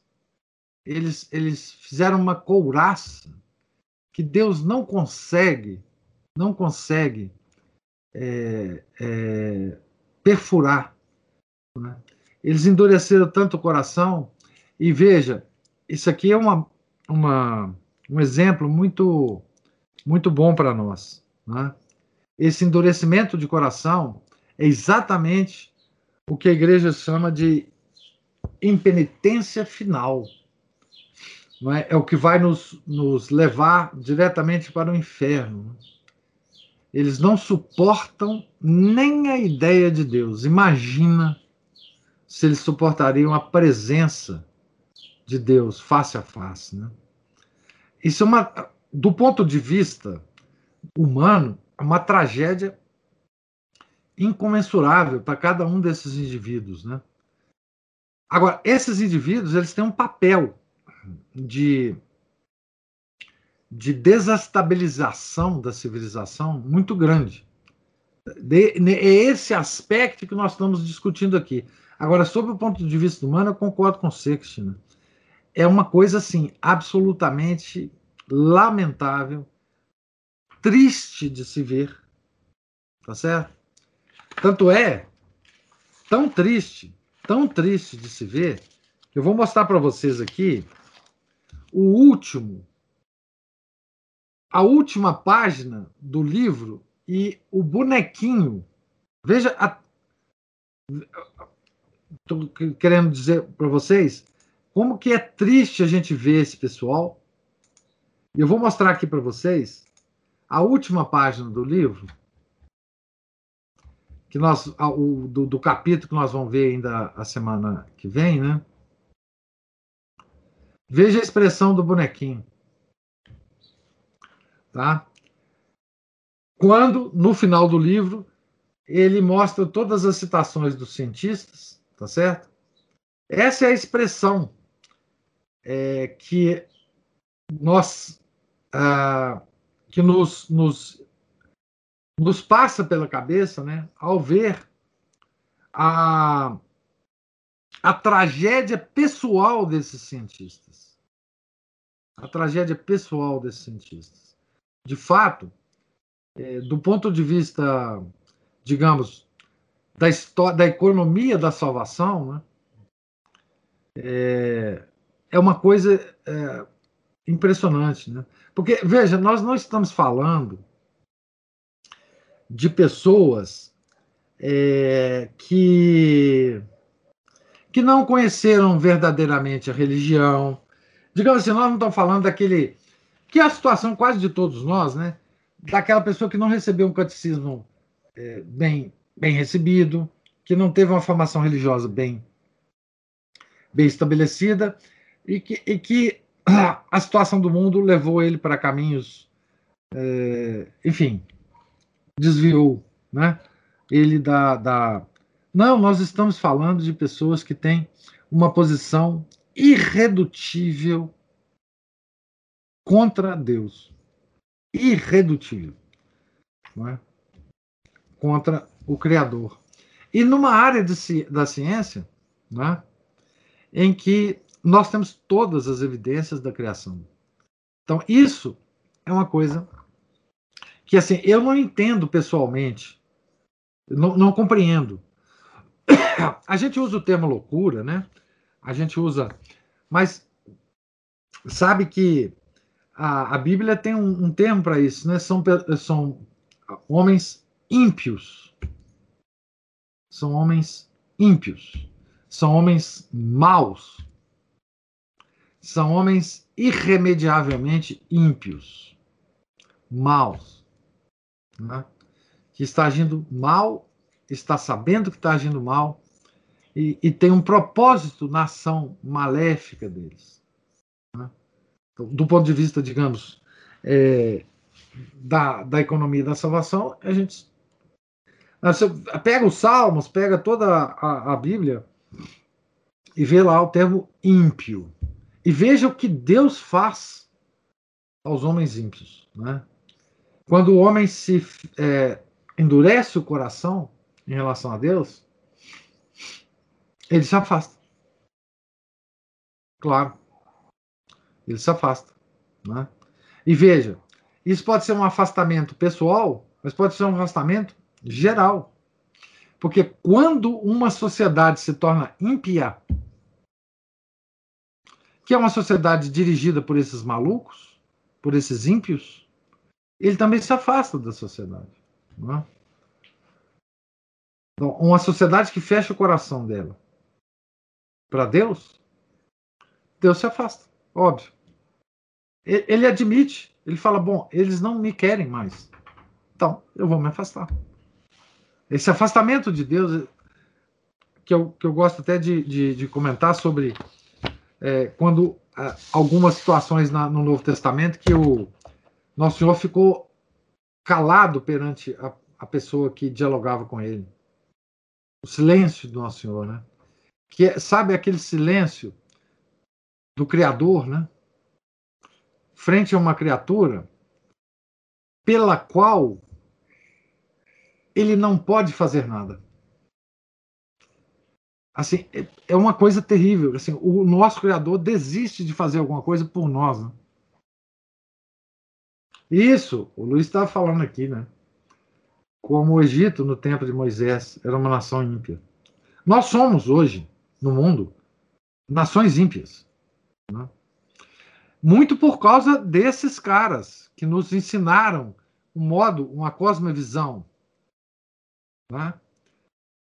eles, eles fizeram uma couraça que Deus não consegue, não consegue é, é, perfurar. Né? Eles endureceram tanto o coração, e veja, isso aqui é uma, uma, um exemplo muito, muito bom para nós. Né? Esse endurecimento de coração é exatamente o que a igreja chama de impenitência final é? é o que vai nos, nos levar diretamente para o inferno. Eles não suportam nem a ideia de Deus. Imagina se eles suportariam a presença de Deus face a face. Né? Isso é uma, do ponto de vista humano, é uma tragédia incomensurável para cada um desses indivíduos, né? Agora, esses indivíduos, eles têm um papel de, de desestabilização da civilização muito grande. De, é esse aspecto que nós estamos discutindo aqui. Agora, sobre o ponto de vista humano, eu concordo com o Sextina. É uma coisa assim absolutamente lamentável, triste de se ver, tá certo? Tanto é tão triste, tão triste de se ver, eu vou mostrar para vocês aqui o último, a última página do livro e o bonequinho. Veja, estou querendo dizer para vocês como que é triste a gente ver esse pessoal. E eu vou mostrar aqui para vocês a última página do livro, que nós, o, do, do capítulo que nós vamos ver ainda a semana que vem, né? Veja a expressão do bonequinho. Tá? Quando, no final do livro, ele mostra todas as citações dos cientistas, tá certo? Essa é a expressão é, que nós ah, que nos, nos, nos passa pela cabeça né, ao ver a, a tragédia pessoal desses cientistas. A tragédia pessoal desses cientistas. De fato, é, do ponto de vista, digamos, da, da economia da salvação, né, é, é uma coisa é, impressionante. Né? Porque, veja, nós não estamos falando de pessoas é, que, que não conheceram verdadeiramente a religião. Digamos assim, nós não estamos falando daquele. que é a situação quase de todos nós, né? Daquela pessoa que não recebeu um catecismo é, bem, bem recebido, que não teve uma formação religiosa bem, bem estabelecida e que, e que *clears throat* a situação do mundo levou ele para caminhos, é, enfim, desviou, né? Ele da, da. Não, nós estamos falando de pessoas que têm uma posição irredutível contra Deus. Irredutível. Não é? Contra o Criador. E numa área de, da ciência, né, em que nós temos todas as evidências da criação. Então, isso é uma coisa que, assim, eu não entendo pessoalmente, não, não compreendo. *coughs* A gente usa o termo loucura, né? A gente usa. Mas sabe que a, a Bíblia tem um, um termo para isso, né? São, são homens ímpios. São homens ímpios. São homens maus são homens irremediavelmente ímpios, maus, né? que está agindo mal, está sabendo que está agindo mal e, e, tem um propósito na ação maléfica deles. Né? Então, do ponto de vista, digamos, é, da, da economia da salvação, a gente pega os Salmos, pega toda a, a Bíblia e vê lá o termo ímpio. E veja o que Deus faz aos homens ímpios. Né? Quando o homem se é, endurece o coração em relação a Deus, ele se afasta. Claro. Ele se afasta. Né? E veja, isso pode ser um afastamento pessoal, mas pode ser um afastamento geral. Porque quando uma sociedade se torna ímpia, que é uma sociedade dirigida por esses malucos, por esses ímpios, ele também se afasta da sociedade. É? Então, uma sociedade que fecha o coração dela para Deus, Deus se afasta, óbvio. Ele admite, ele fala: bom, eles não me querem mais, então eu vou me afastar. Esse afastamento de Deus, que eu, que eu gosto até de, de, de comentar sobre é, quando é, algumas situações na, no Novo Testamento que o Nosso Senhor ficou calado perante a, a pessoa que dialogava com ele. O silêncio do Nosso Senhor, né? Que é, sabe aquele silêncio do Criador, né? Frente a uma criatura pela qual ele não pode fazer nada assim, é, é uma coisa terrível. Assim, o nosso Criador desiste de fazer alguma coisa por nós. Né? Isso, o Luiz estava falando aqui, né? Como o Egito, no tempo de Moisés, era uma nação ímpia. Nós somos hoje, no mundo, nações ímpias. Né? Muito por causa desses caras que nos ensinaram um modo, uma cosmovisão. Né?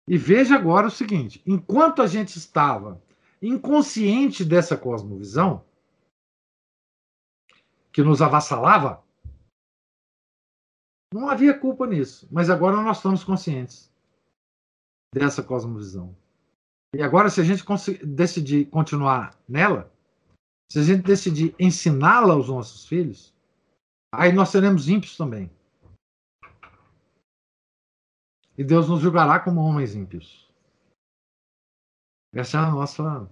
E veja agora o seguinte: enquanto a gente estava inconsciente dessa cosmovisão, que nos avassalava, não havia culpa nisso. Mas agora nós estamos conscientes dessa cosmovisão. E agora, se a gente decidir continuar nela, se a gente decidir ensiná-la aos nossos filhos, aí nós seremos ímpios também e Deus nos julgará como homens ímpios. Essa é a nossa.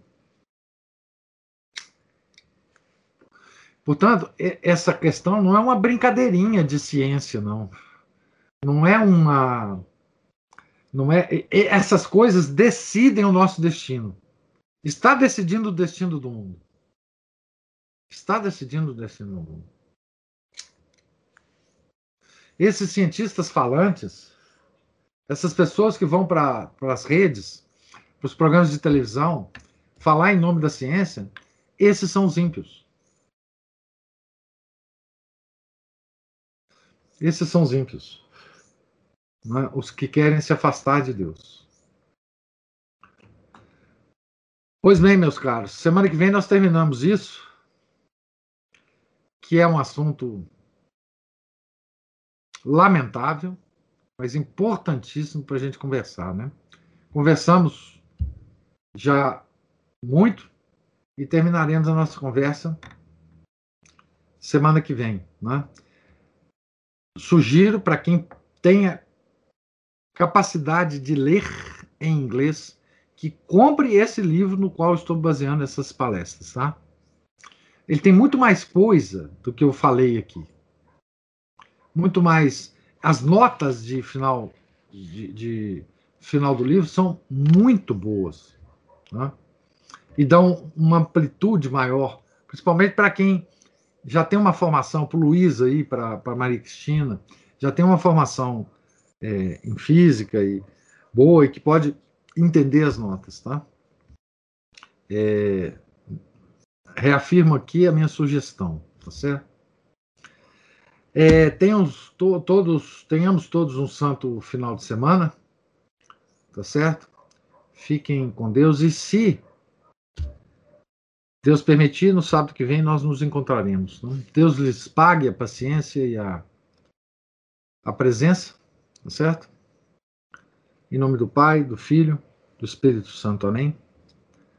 Portanto, essa questão não é uma brincadeirinha de ciência, não. Não é uma. Não é. Essas coisas decidem o nosso destino. Está decidindo o destino do mundo. Está decidindo o destino do mundo. Esses cientistas falantes, essas pessoas que vão para as redes, para os programas de televisão, falar em nome da ciência, esses são os ímpios. Esses são os ímpios. É? Os que querem se afastar de Deus. Pois bem, meus caros, semana que vem nós terminamos isso, que é um assunto lamentável, mas importantíssimo para a gente conversar, né? Conversamos já muito e terminaremos a nossa conversa semana que vem, né? Sugiro para quem tenha capacidade de ler em inglês que compre esse livro no qual estou baseando essas palestras, tá? Ele tem muito mais coisa do que eu falei aqui. Muito mais. As notas de final de, de final do livro são muito boas. Né? E dão uma amplitude maior, principalmente para quem já tem uma formação, para o Luiz aí, para a Maria Cristina, já tem uma formação é, em física e boa e que pode entender as notas, tá? É, reafirmo aqui a minha sugestão, tá certo? É, tenhamos, to, todos, tenhamos todos um santo final de semana, tá certo? Fiquem com Deus e se Deus permitir, no sábado que vem nós nos encontraremos. Né? Deus lhes pague a paciência e a, a presença, tá certo? Em nome do Pai, do Filho, do Espírito Santo. Amém.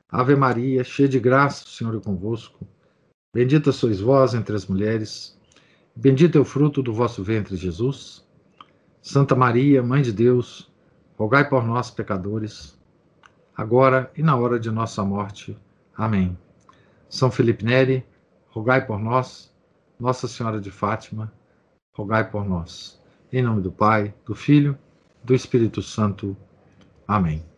Ave Maria, cheia de graça, o Senhor é convosco. Bendita sois vós entre as mulheres. Bendito é o fruto do vosso ventre, Jesus. Santa Maria, Mãe de Deus, rogai por nós, pecadores, agora e na hora de nossa morte. Amém. São Felipe Neri, rogai por nós. Nossa Senhora de Fátima, rogai por nós. Em nome do Pai, do Filho, do Espírito Santo. Amém.